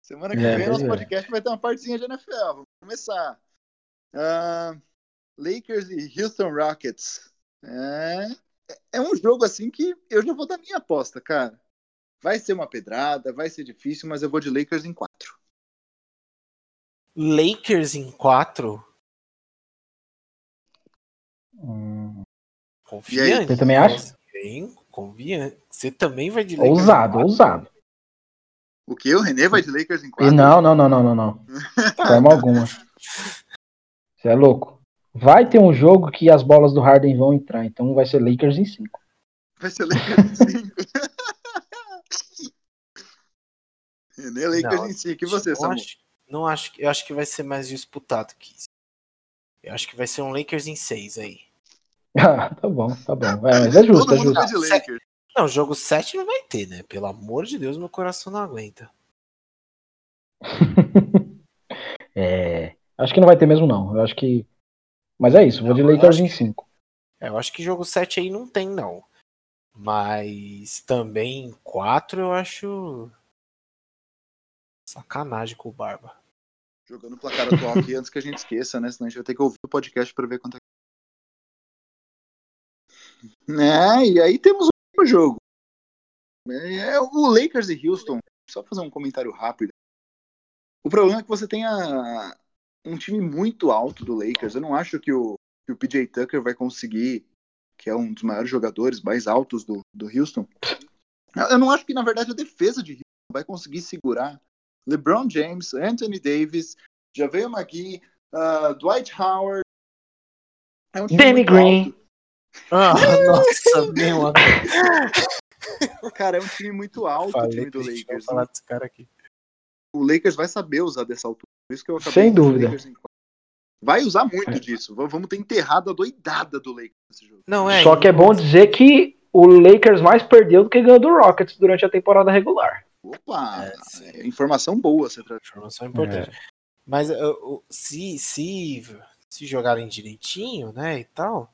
Semana que É, vem, nosso é. podcast vai ter uma partezinha de NFL. Vamos começar. Ah, Lakers e Houston Rockets. É, é um jogo assim que eu já vou dar minha aposta, cara. Vai ser uma pedrada, vai ser difícil, mas eu vou de Lakers em 4. Lakers em 4. Hum, Confiante. Você também acha? Bem, confiante. Você também vai de Lakers ousado, quatro? ousado. O que? O René vai de Lakers em 4? não, não, não, não, não, não. De forma alguma. Você é louco. Vai ter um jogo que as bolas do Harden vão entrar, então vai ser Lakers em 5. Vai ser Lakers em 5. René, Lakers Não, em 5. E você, não Samu? acho, não acho, que- eu acho que vai ser mais disputado que isso. Eu acho que vai ser um Lakers em 6 aí. Ah, tá bom, tá bom. É, mas é justo, Todo é mundo justo. vai de Lakers. Não, jogo 7 não vai ter, né? Pelo amor de Deus, meu coração não aguenta. É, acho que não vai ter mesmo, não. Eu acho que. Mas é isso, vou de Não, Lakers em 5. É, eu acho que jogo 7 aí não tem, não. Mas também 4 eu acho. Sacanagem com o Barba. Jogando o placar atual aqui antes que a gente esqueça, né? Senão a gente vai ter que ouvir o podcast pra ver quanto é. Né? E aí temos o jogo. É o Lakers e Houston. Só fazer um comentário rápido. O problema é que você tem a- um time muito alto do Lakers. Eu não acho que o, que o PJ Tucker vai conseguir, que é um dos maiores jogadores mais altos do, do Houston. Eu não acho que, na verdade, a defesa de Houston vai conseguir segurar LeBron James, Anthony Davis, JaVale McGee, uh, Dwight Howard. É um Danny Green. alto. Ah, nossa, meu amigo. Cara, é um time muito alto o Falei time que do Lakers. falar desse cara aqui. O Lakers vai saber usar dessa altura. Por isso que eu acabei Sem o dúvida. Lakers em quatro. Vai usar muito disso. V- Vamos ter enterrado a doidada do Lakers nesse jogo. Não, é. Só que é bom dizer que o Lakers mais perdeu do que ganhou do Rockets durante a temporada regular. Opa! É, é informação boa você traz. Informação importante. Mas uh, uh, se, se, se jogarem direitinho, né, e tal,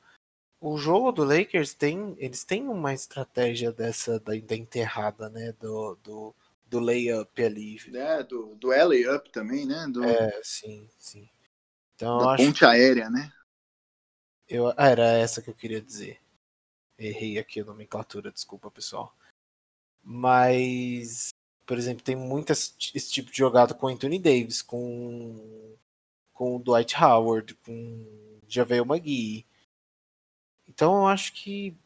o jogo do Lakers tem. Eles têm uma estratégia dessa da, da enterrada, né? Do, do, do layup ali. Né? Do, do LA Up também, né? Do, É, sim, sim. Então da ponte aérea, né? Eu, ah, era essa que eu queria dizer. Errei aqui a nomenclatura, desculpa, pessoal. Mas, por exemplo, tem muito esse, esse tipo de jogada com Anthony Davis, com, com o Dwight Howard, com Javel McGee. Então eu acho que,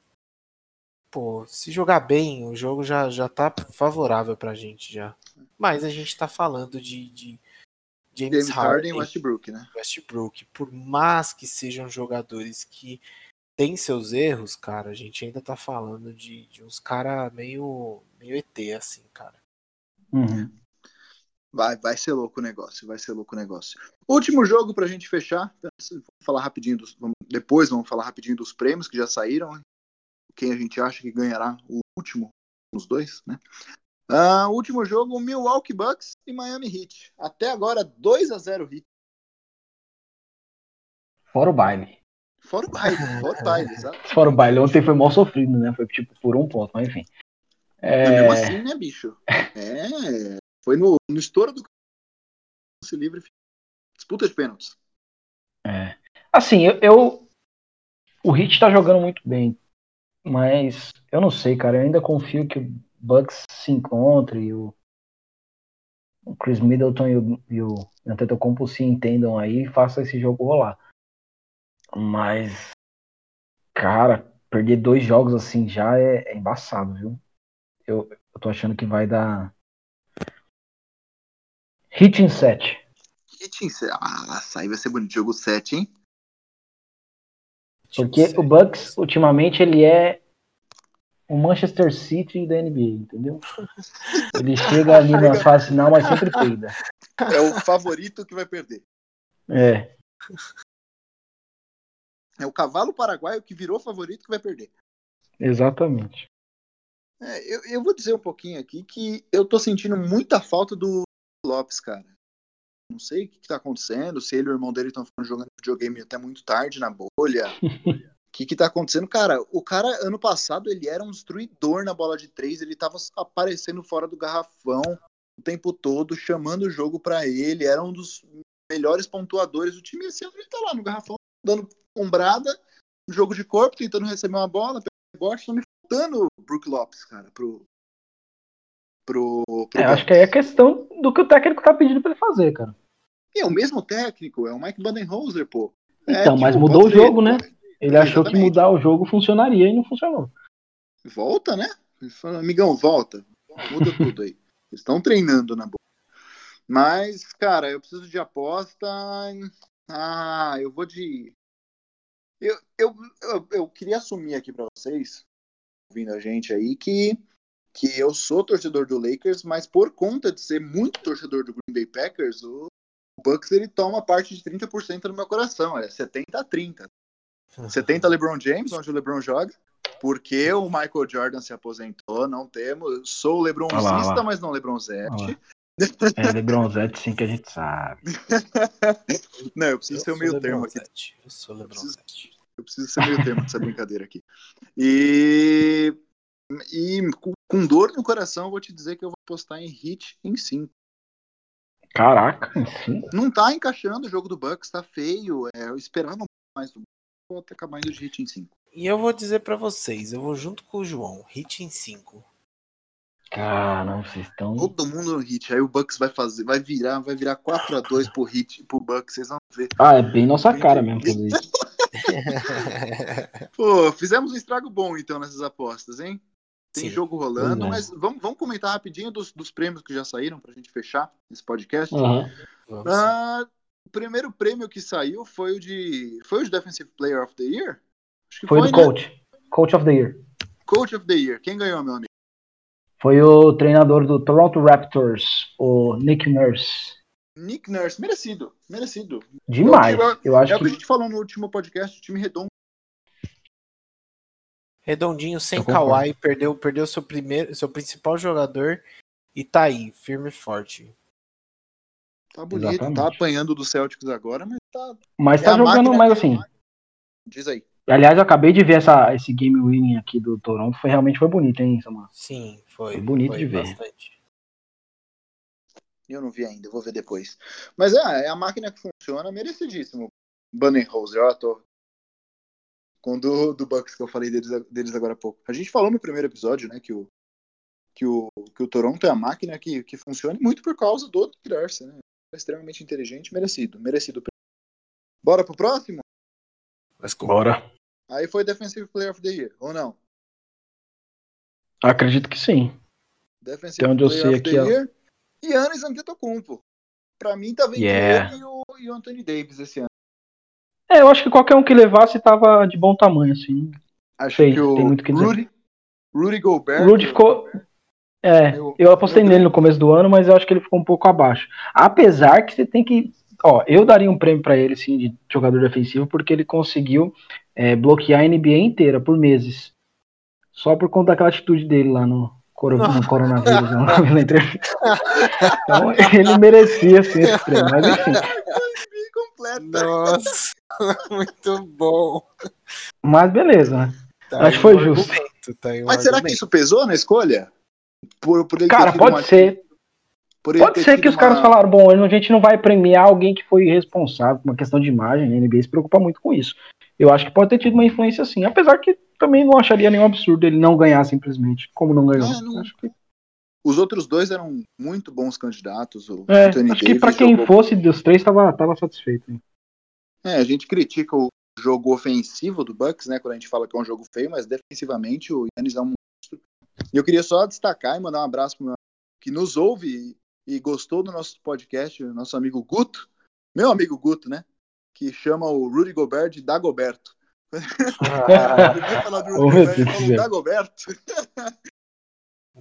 pô, se jogar bem, o jogo já, já tá favorável pra gente já. Mas a gente tá falando de, de James, James Harden e Westbrook, né? Westbrook, por mais que sejam jogadores que têm seus erros, cara, a gente ainda tá falando de, de uns cara meio, meio ET, assim, cara. Uhum. Vai, vai ser louco o negócio, vai ser louco o negócio. Último jogo pra gente fechar. Vamos falar rapidinho dos, vamos, depois vamos falar rapidinho dos prêmios que já saíram. Quem a gente acha que ganhará o último, os dois, né? Uh, último jogo, Milwaukee Bucks e Miami Heat. Até agora, 2 a 0 Heat. Fora o baile. Fora o baile, fora o baile, exato. Fora o baile. Ontem foi mal sofrido, né? Foi tipo por um ponto, mas enfim. É... mesmo assim, né, bicho? É, foi no, no estouro do lance livre, disputa de pênaltis. É. Assim, eu, eu, o Hit tá jogando muito bem, mas eu não sei, cara. Eu ainda confio que o Bucks se encontre e o, o Chris Middleton e o, e o Antetokounmpo se entendam aí e façam esse jogo rolar. Mas, cara, perder dois jogos assim já é, é embaçado, viu? Eu, eu tô achando que vai dar Hit em 7. Hit em 7. Ah, aí vai ser bonito. Jogo 7, hein? Porque o Bucks, ultimamente, ele é o Manchester City da NBA, entendeu? Ele chega ali na fase final, mas sempre peida. É o favorito que vai perder. É. É o cavalo paraguaio que virou favorito que vai perder. Exatamente. É, eu, eu vou dizer um pouquinho aqui que eu tô sentindo muita falta do Lopes, cara. Não sei o que, que tá acontecendo, se ele e o irmão dele estão jogando videogame até muito tarde na bolha. O que, que tá acontecendo? Cara, o cara, ano passado, ele era um destruidor na bola de três, ele tava aparecendo fora do garrafão o tempo todo, chamando o jogo para ele, era um dos melhores pontuadores do time. Esse ano ele tá lá no garrafão, dando ombrada, jogo de corpo, tentando receber uma bola, rebote, tá me faltando o Brook Lopes, cara, pro, pro. pro é, acho que aí é questão do que o técnico tá pedindo pra ele fazer, cara. E é o mesmo técnico, é o Mike Budenholzer, pô. É, então, mas tipo, mudou o jogo, né? Ele achou que mudar o jogo funcionaria e não funcionou. Volta, né? Amigão, volta. Muda tudo aí. Estão treinando na boa. Mas, cara, eu preciso de aposta. Ah, eu vou de. Eu, eu, eu, eu queria assumir aqui para vocês, ouvindo a gente aí, que que eu sou torcedor do Lakers, mas por conta de ser muito torcedor do Green Bay Packers, o Bucks ele toma parte de 30% do meu coração, é 70 a 30. 70 LeBron James, onde o LeBron joga, porque o Michael Jordan se aposentou, não temos. Sou LeBronzista, mas não LeBronzete. É LeBronzete sim que a gente sabe. não, eu preciso eu ser o meio termo aqui. Eu sou LeBronzete. Eu preciso, eu preciso ser meio termo dessa brincadeira aqui. E e com dor no coração, eu vou te dizer que eu vou apostar em hit em 5. Caraca, sim. Não tá encaixando o jogo do Bucks, tá feio. É, eu esperava mais do vou até acabar indo de hit em 5. E eu vou dizer para vocês, eu vou junto com o João, hit em 5. Caramba, vocês estão. Todo mundo no hit. Aí o Bucks vai fazer, vai virar, vai virar 4x2 pro hit, pro Bucks, vocês vão ver. Ah, é bem nossa cara mesmo fazer isso. Pô, fizemos um estrago bom então nessas apostas, hein? Tem Sim. jogo rolando, uhum. mas vamos, vamos comentar rapidinho dos, dos prêmios que já saíram para a gente fechar esse podcast. Uhum. Uh, o primeiro prêmio que saiu foi o de. Foi o de Defensive Player of the Year? Acho que foi, foi do né? Coach. Coach of the Year. Coach of the Year. Quem ganhou, meu amigo? Foi o treinador do Toronto Raptors, o Nick Nurse. Nick Nurse, merecido, merecido. Demais. Eu, eu acho é o que a gente falou no último podcast, o time redondo Redondinho sem Kawhi, perdeu, perdeu seu primeiro, seu principal jogador e tá aí, firme e forte. Tá bonito, tá Exatamente. tá apanhando do Celtics agora, mas tá. Mas tá é jogando mais assim. Diz aí. Aliás, eu acabei de ver essa, esse game winning aqui do Toronto, foi realmente foi bonito, hein, Samuel? Sim, foi. Foi bonito foi de ver. Bastante. Eu não vi ainda, vou ver depois. Mas é, é a máquina que funciona, merecidíssimo. Bunnenholzer, ó, tô, com o do, do Bucks que eu falei deles, deles agora há pouco. A gente falou no primeiro episódio, né, que o, que o, que o Toronto é a máquina que, que funciona muito por causa do Darcy, né? É extremamente inteligente, merecido, merecido. Bora pro próximo? Bora. Aí foi Defensive Player of the Year, ou não? Acredito que sim. Defensive onde eu Player sei of the aqui, ó. Year. E Yannis Antetokounmpo. Pra mim tá vendo Yeah. ele e o, e o Anthony Davis esse ano. É, eu acho que qualquer um que levasse tava de bom tamanho, assim. Acho Sei, que o tem muito que dizer. Rudy, Rudy Gobert. Rudy ficou. É, Meu- eu apostei meu nele no começo do ano, mas eu acho que ele ficou um pouco abaixo. Apesar que você tem que. Ó, eu daria um prêmio pra ele, sim, de jogador defensivo, porque ele conseguiu é, bloquear a NBA inteira por meses. Só por conta daquela atitude dele lá no, no coronavírus, não, na entrevista. Então ele merecia, sim, esse prêmio. Mas enfim. Bem completa. Nossa, muito bom. Mas beleza, né? Tá Acho que foi justo. argumento, tá Mas será que argumento. isso pesou na escolha? Por, por Cara, pode uma- ser. por ele Pode ser que os uma- caras falaram, bom, a gente não vai premiar alguém que foi responsável por uma questão de imagem, a NBA se preocupa muito com isso. Eu acho que pode ter tido uma influência sim, apesar que também não acharia nenhum absurdo ele não ganhar simplesmente, como não ganhou. É, não- Acho que, Os outros dois eram muito bons candidatos. O é, Anthony acho que Davis pra quem jogou- fosse dos três tava, tava satisfeito. hein. É, a gente critica o jogo ofensivo do Bucks, né? Quando a gente fala que é um jogo feio, mas defensivamente o Yannis é um monstro. E eu queria só destacar e mandar um abraço pro meu amigo que nos ouve e, e gostou do nosso podcast, o nosso amigo Guto, meu amigo Guto, né? Que chama o Rudy Gobert de Dagoberto. Vai falar do Rudy meu Gobert. Dagoberto.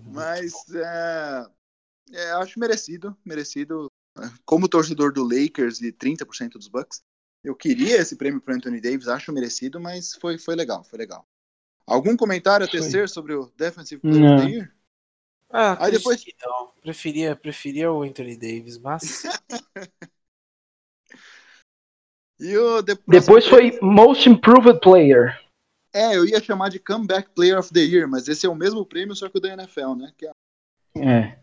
Mas é, é, acho merecido, merecido. Como torcedor do Lakers e 30% dos Bucks, eu queria esse prêmio para Anthony Davis, acho merecido, mas foi, foi legal, foi legal. Algum comentário a tecer sobre o Defensive Player of the Não. Year? Ah, Aí depois- não. Preferia, preferia o Anthony Davis, mas E o de- Depois foi Most Improved Player. É, eu ia chamar de Comeback Player of the Year, mas esse é o mesmo prêmio, só que o da NFL, né? É É.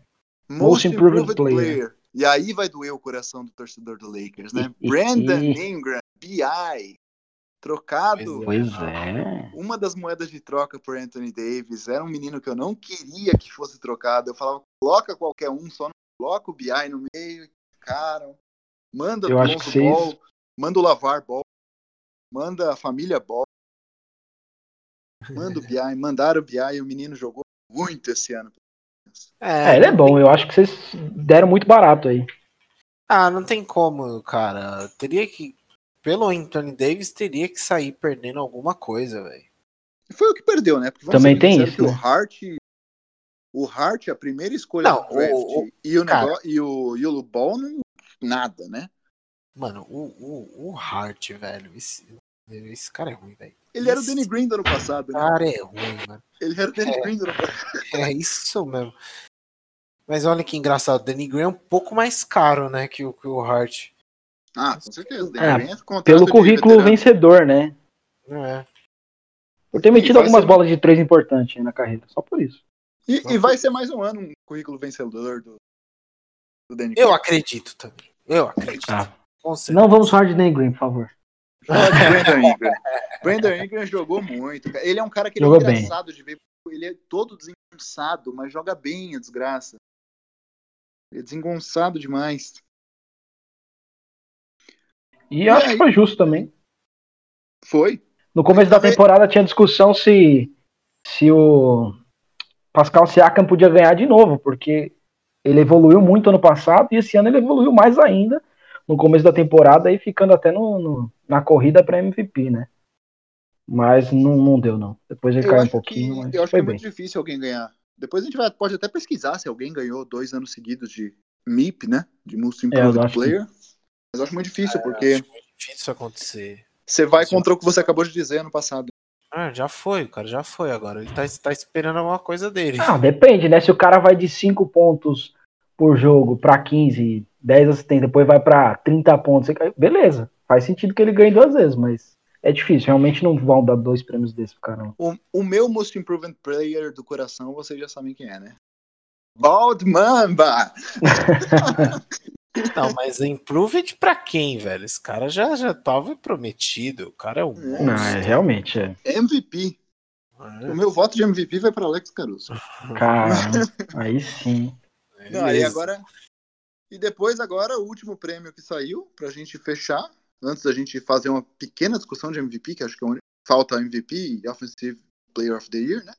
Most, Most Improved, Improved player. Player. E aí vai doer o coração do torcedor do Lakers, né? Brandon Ingram, BI, trocado. Pois é. Uma das moedas de troca por Anthony Davis era um menino que eu não queria que fosse trocado. Eu falava, coloca qualquer um, só não coloca o BI no meio. Cara, manda Eu o acho Lonzo que vocês- Ball, manda o Lavar Ball, manda a família Ball, manda o BI, mandaram o BI e o menino jogou muito esse ano. É, ele é bom. Eu acho que vocês deram muito barato aí. Ah, não tem como, cara. Teria que. Pelo Anthony Davis, teria que sair perdendo alguma coisa, velho. Foi o que perdeu, né? Porque Também tem isso, né? O Hart, o Hart, a primeira escolha Não, do draft, o- o- e, o cara. negócio, e o e o nada, né? Mano, o, o, o Hart, velho. Esse, esse cara é ruim, velho. Ele era o Esse Danny Green do ano passado, né? cara é ruim, mano. Ele era o Danny É. Green do ano passado. É isso mesmo. Mas olha que engraçado, o Danny Green é um pouco mais caro, né, que o, que o Hart. Ah, com certeza. O Danny Green é contrato Pelo currículo veterano. vencedor, né? Não é? Por ter metido algumas ser- bolas de três importantes aí na carreira. Só por isso. E, e vai ser mais um ano um currículo vencedor do, do Danny Eu Green. acredito também. Eu acredito. Tá. Não vamos falar de Dan Green, por favor. Brandon Ingram. Brandon Ingram jogou muito. Ele é um cara que ele é Jogou bem. engraçado de ver. Ele é todo desengonçado, mas joga bem a desgraça. Ele é desengonçado demais. E acho aí? que foi justo também. Foi. No começo da temporada tinha discussão se, se o Pascal Siakam podia ganhar de novo, porque ele evoluiu muito ano passado e esse ano ele evoluiu mais ainda no começo da temporada e ficando até no, no- na corrida para MVP, né? Mas não, não deu, não. Depois ele Eu caiu um pouquinho, que, mas eu acho que é bem. muito difícil alguém ganhar. Depois a gente vai, pode até pesquisar se alguém ganhou dois anos seguidos de MIP, né? De Most É, Improved que- Player. Mas eu acho muito difícil, É, porque acho muito difícil isso acontecer. você vai Sim. contra o que você acabou de dizer ano passado. Ah, já foi, cara, já foi agora. Ele tá, tá esperando alguma coisa dele. Ah, depende, né? Se o cara vai de 5 pontos por jogo para 15, 10 assistências, depois vai para 30 pontos, beleza. Faz sentido que ele ganhe duas vezes, mas é difícil. Realmente não vão dar dois prêmios desses pro cara, não. O, o meu Most Improved Player do coração, vocês já sabem quem é, né? Bald Mamba! Não, mas Improved pra quem, velho? Esse cara já, já tava prometido. O cara é um Não, Não, monstro. é, realmente, é. MVP. O meu voto de MVP vai para Alex Caruso. Caramba, aí sim. Não, aí agora. E depois, agora, o último prêmio que saiu, pra gente fechar, antes da gente fazer uma pequena discussão de MVP, que acho que é o único falta MVP, Offensive Player of the Year, né?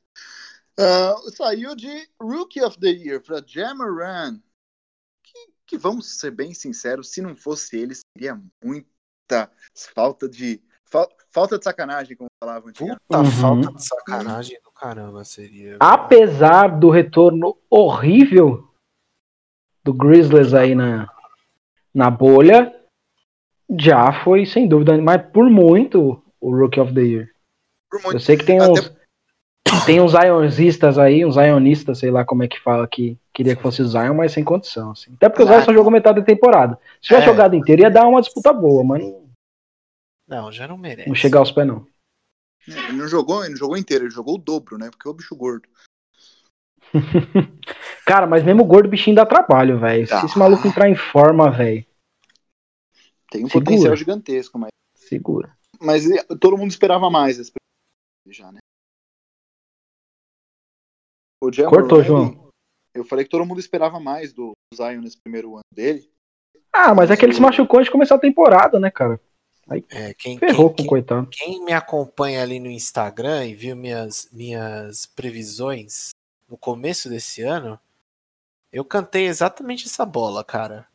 Uh, saiu de Rookie of the Year para Jamaran. Que, que, vamos ser bem sinceros, se não fosse ele, seria muita falta de. Fa, falta de sacanagem, como falavam antigamente. Puta uhum. falta de sacanagem do caramba seria. Apesar do retorno horrível do Grizzlies aí na, na bolha, já foi, sem dúvida, mas por muito o Rookie of the Year. Eu sei que tem uns, Até... tem uns Zionistas aí, uns Zionistas, sei lá como é que fala, que queria que fosse Zion, mas sem condição. Assim. Até porque o Zion só jogou metade da temporada. Se tivesse é. jogado inteiro, ia dar uma disputa boa, mas não. Não, já não merece. Não chegar aos pés, não. Ele não jogou, ele não jogou inteiro, ele jogou o dobro, né? Porque é o bicho gordo. Cara, mas mesmo o gordo, o bichinho dá trabalho, velho. Se esse maluco entrar em forma, velho. Tem um Segura. potencial gigantesco, mas. Segura. Mas todo mundo esperava mais esse já, né? O Jam Cortou, Riley, João. Eu falei que todo mundo esperava mais do Zion nesse primeiro ano dele. Ah, mas é que ele se machucou antes de começar a temporada, né, cara? Aí é, quem, ferrou quem, com o coitado. Quem me acompanha ali no Instagram e viu minhas, minhas previsões no começo desse ano, eu cantei exatamente essa bola, cara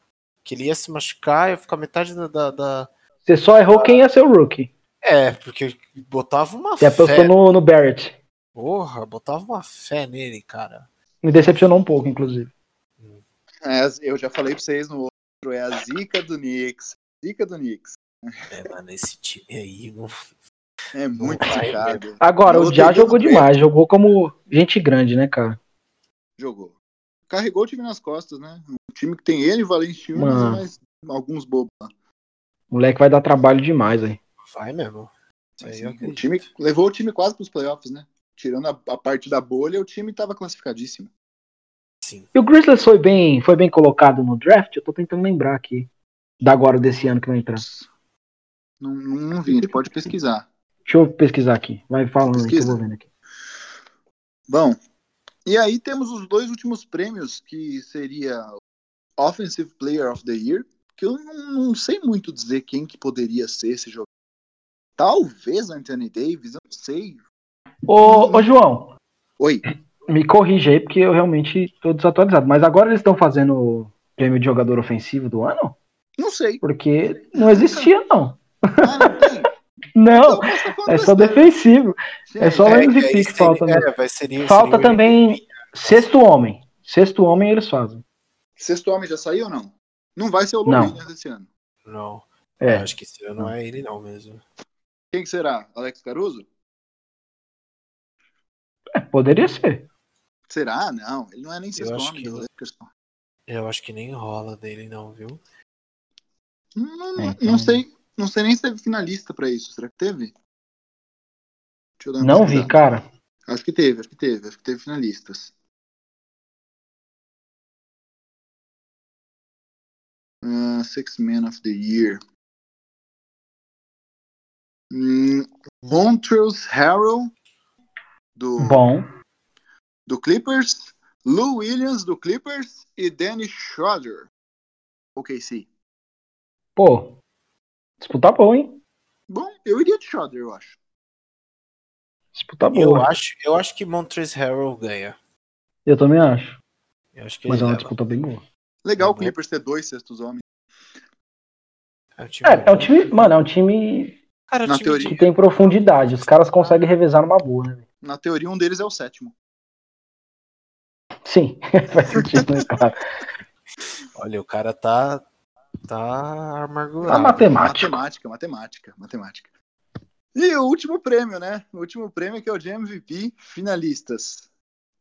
que ele ia se machucar, ia ficar metade da. da, da Você só errou da... quem ia ser o rookie. É, porque botava uma Você fé. apostou no, no Barrett. Porra, botava uma fé nele, cara. Me decepcionou um pouco, inclusive. É, eu já falei pra vocês no outro, é a zica do Knicks. Zica do Knicks. É, mano, esse time aí não. É muito zicado. Agora, o Já jogou demais, jogou como gente grande, né, cara? Jogou. Carregou o time nas costas, né? time que tem ele, Valentinos e mais alguns bobos lá. Moleque vai dar trabalho demais aí. Vai mesmo. Aí o time levou o time quase para os playoffs, né? Tirando a, a, parte da bolha, o time estava classificadíssimo. Sim. E o Grizzlies foi bem, foi bem colocado no draft? Eu tô tentando lembrar aqui. Da agora desse ano que vai entrar. Não, não, não vi, a gente pode pesquisar. Deixa eu pesquisar aqui. Vai falando aí que eu vou vendo aqui. Bom, e aí temos os dois últimos prêmios, que seria Offensive Player of the Year, que eu não, não sei muito dizer quem que poderia ser esse jogador. Talvez Anthony Davis, eu não sei. Ô, ô João. Oi. Me corrija aí, porque eu realmente estou desatualizado. Mas agora eles estão fazendo o prêmio de jogador ofensivo do ano? Não sei. Porque não existia, não. Ah, não tem? Não, então, é só defensivo. É só o MVP que falta. Né? É, seria, falta seria também sexto homem. Sexto homem eles fazem. Sexto Homem já saiu ou não? Não vai ser o Lou esse ano. Não. É. acho que esse ano não é ele não mesmo. Quem que será? Alex Caruso? É, poderia ser. Será? Não, ele não é nem sexto eu homem do Lakers. Eu acho que nem rola dele não, viu? Não, não, é, então... não sei, não sei nem se teve finalista para isso. Será que teve? não vi, cara. Acho que teve, acho que teve, acho que teve finalistas. Uh, Six Man of the Year. Hum, Montrose Harrell do Bom. do Clippers, Lou Williams do Clippers e Danny Schroeder. OKC. Pô, disputa boa, hein? Bom, eu iria de Schroeder, eu acho. Disputa boa. Eu acho, eu acho que Montrezl Harrell ganha. Eu também acho. Eu acho que Mas é uma disputa bem boa. Legal o Clippers ter dois sextos homens. É, um time, é, é um time, mano, é um time Cara, na time teoria... que tem profundidade. Os caras conseguem revezar numa boa, né? Na teoria, um deles é o sétimo. Sim, faz sentido, né, cara? Olha, o cara tá. Tá amargurado. A matemática. Matemática, matemática, matemática. E o último prêmio, né? O último prêmio que é o de MVP finalistas.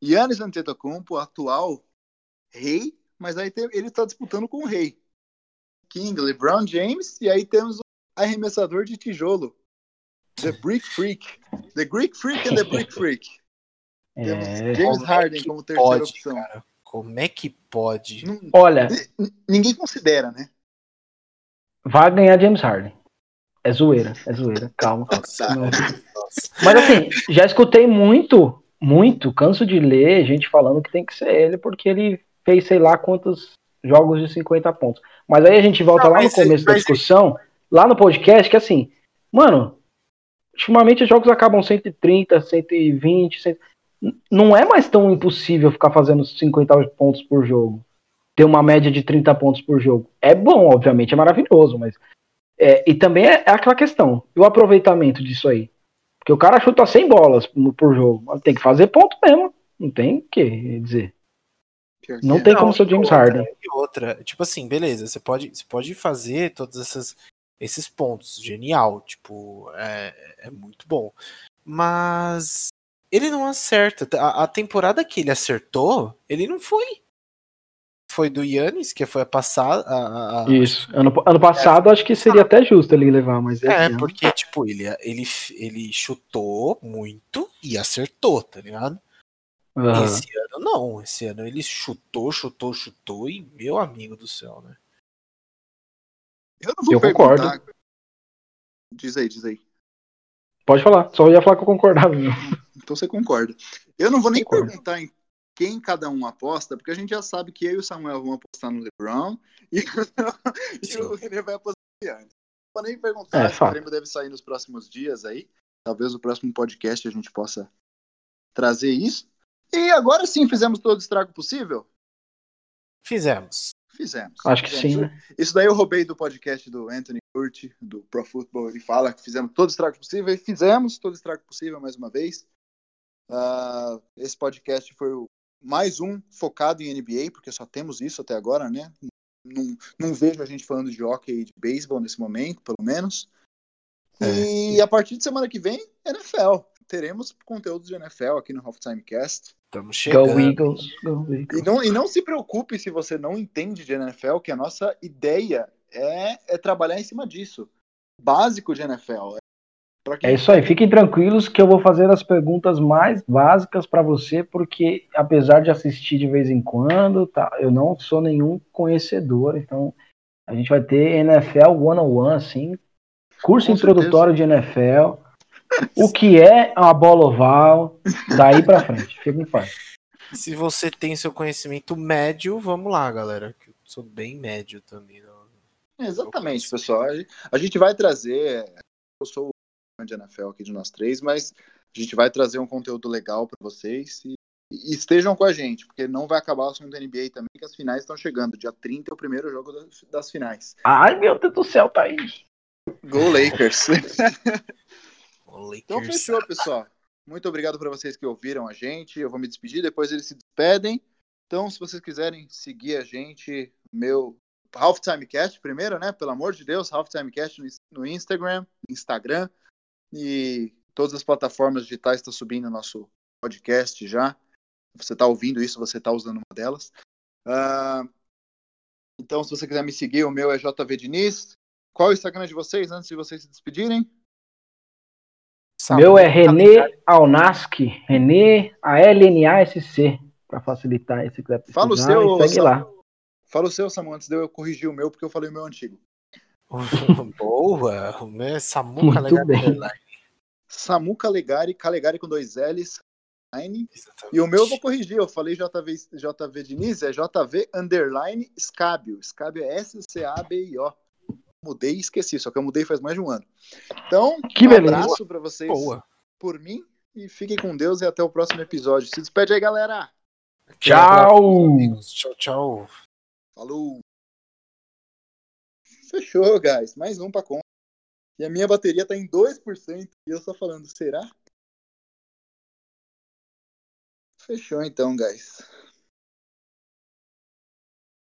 Yannis Antetokounmpo, atual rei mas aí tem, ele está disputando com o rei. King, LeBron James, e aí temos o arremessador de tijolo. The Brick Freak. The Greek Freak and the Brick Freak. É... Temos James Harden como terceira pode, opção. Cara? Como é que pode? Não, Olha. Ninguém considera, né? Vai ganhar James Harden. É zoeira, é zoeira. Calma. Nossa, nossa. Mas assim, já escutei muito, muito, canso de ler gente falando que tem que ser ele, porque ele fez sei lá quantos jogos de 50 pontos. Mas aí a gente volta não, lá no começo da discussão, lá no podcast, que assim, mano, ultimamente os jogos acabam 130, 120, 100... não é mais tão impossível ficar fazendo 50 pontos por jogo. Ter uma média de 30 pontos por jogo. É bom, obviamente, é maravilhoso, mas. É, e também é, é, aquela questão. E o aproveitamento disso aí? Porque o cara chuta 100 bolas por jogo. Tem que fazer ponto mesmo. Não tem o que dizer. Não tem como ser o James Harden. E outra, tipo assim, beleza, você pode, você pode fazer todos essas, esses pontos, genial, tipo, é, é muito bom. Mas ele não acerta. A, a, temporada que ele acertou, ele não foi. Foi do Yannis, que foi a passada. A, a, Isso. Ano, ano passado, é, acho que seria até justo ele levar, mas. É, porque, tipo, ele, ele, ele chutou muito e acertou, tá ligado? Uhum. Esse ano não, esse ano ele chutou, chutou, chutou e meu amigo do céu, né? Eu não vou eu perguntar. Concordo. Diz aí, diz aí. Pode falar, só ia falar que eu concordava. Então você concorda. Eu não vou nem Concordo. perguntar quem cada um aposta, porque a gente já sabe que eu e o Samuel vão apostar no LeBron e, e o René vai apostar no Yannis. Não vou nem perguntar é, se o Grêmio deve sair nos próximos dias aí. Talvez no próximo podcast a gente possa trazer isso. E agora sim, fizemos todo o estrago possível? Fizemos. Fizemos. Acho que sim, né? Isso daí eu roubei do podcast do Anthony Curti, do Pro Football. Ele fala que fizemos todo o estrago possível e fizemos todo o estrago possível mais uma vez. Uh, esse podcast foi o mais um focado em NBA, porque só temos isso até agora, né? Não, não vejo a gente falando de hockey e de beisebol nesse momento, pelo menos. É. E a partir de semana que vem, NFL teremos conteúdo de NFL aqui no Halftime Cast. Estamos chegando. Go Eagles, Go Eagles. E não, e não se preocupe se você não entende de NFL, que a nossa ideia é, é trabalhar em cima disso. Básico de NFL. É isso aí, fiquem tranquilos que eu vou fazer as perguntas mais básicas para você, porque apesar de assistir de vez em quando, tá, eu não sou nenhum conhecedor, então a gente vai ter NFL 101, assim, curso Com introdutório certeza. de NFL, o que é uma bola oval, daí para frente. Fica em paz. Se você tem seu conhecimento médio, vamos lá, galera. Eu sou bem médio também. Exatamente, pessoal. A gente vai trazer. Eu sou o de NFL aqui de nós três, mas a gente vai trazer um conteúdo legal para vocês e, e, estejam com a gente, porque não vai acabar o assunto da NBA também, que as finais estão chegando. Dia 30 é o primeiro jogo das, das finais. Ai, meu Deus do céu, tá aí. Go Lakers. Então fechou, pessoal. Muito obrigado para vocês que ouviram a gente. Eu vou me despedir, depois eles se despedem. Então, se vocês quiserem seguir a gente, meu Halftime Cast primeiro, né? Pelo amor de Deus, Halftime Cast no Instagram, Instagram e todas as plataformas digitais está subindo nosso podcast já. Você está ouvindo isso, você está usando uma delas. Uh, então, se você quiser me seguir, o meu é JV Diniz. Qual é o Instagram de vocês antes de vocês se despedirem? Meu é René Alnaski, René A-L-N-A-S-C, para facilitar esse Fala o seu, segue Sam... lá. Fala o seu, Samu, antes de eu corrigir o meu, porque eu falei o meu antigo. Boa, o meu é Samu Calegari. Samu Calegari, Calegari com dois L's. E o meu eu vou corrigir, eu falei JV, JV Diniz, é JV underline Scabio. Scabio é S-C-A-B-I-O mudei e esqueci, só que eu mudei faz mais de um ano. Então, que um beleza. abraço para vocês Boa. por mim e fiquem com Deus e até o próximo episódio. Se despede aí, galera. Tchau. Tchau, tchau. Falou. Fechou, guys. Mais um para conta. E a minha bateria tá em 2% e eu só falando, será? Fechou então, guys.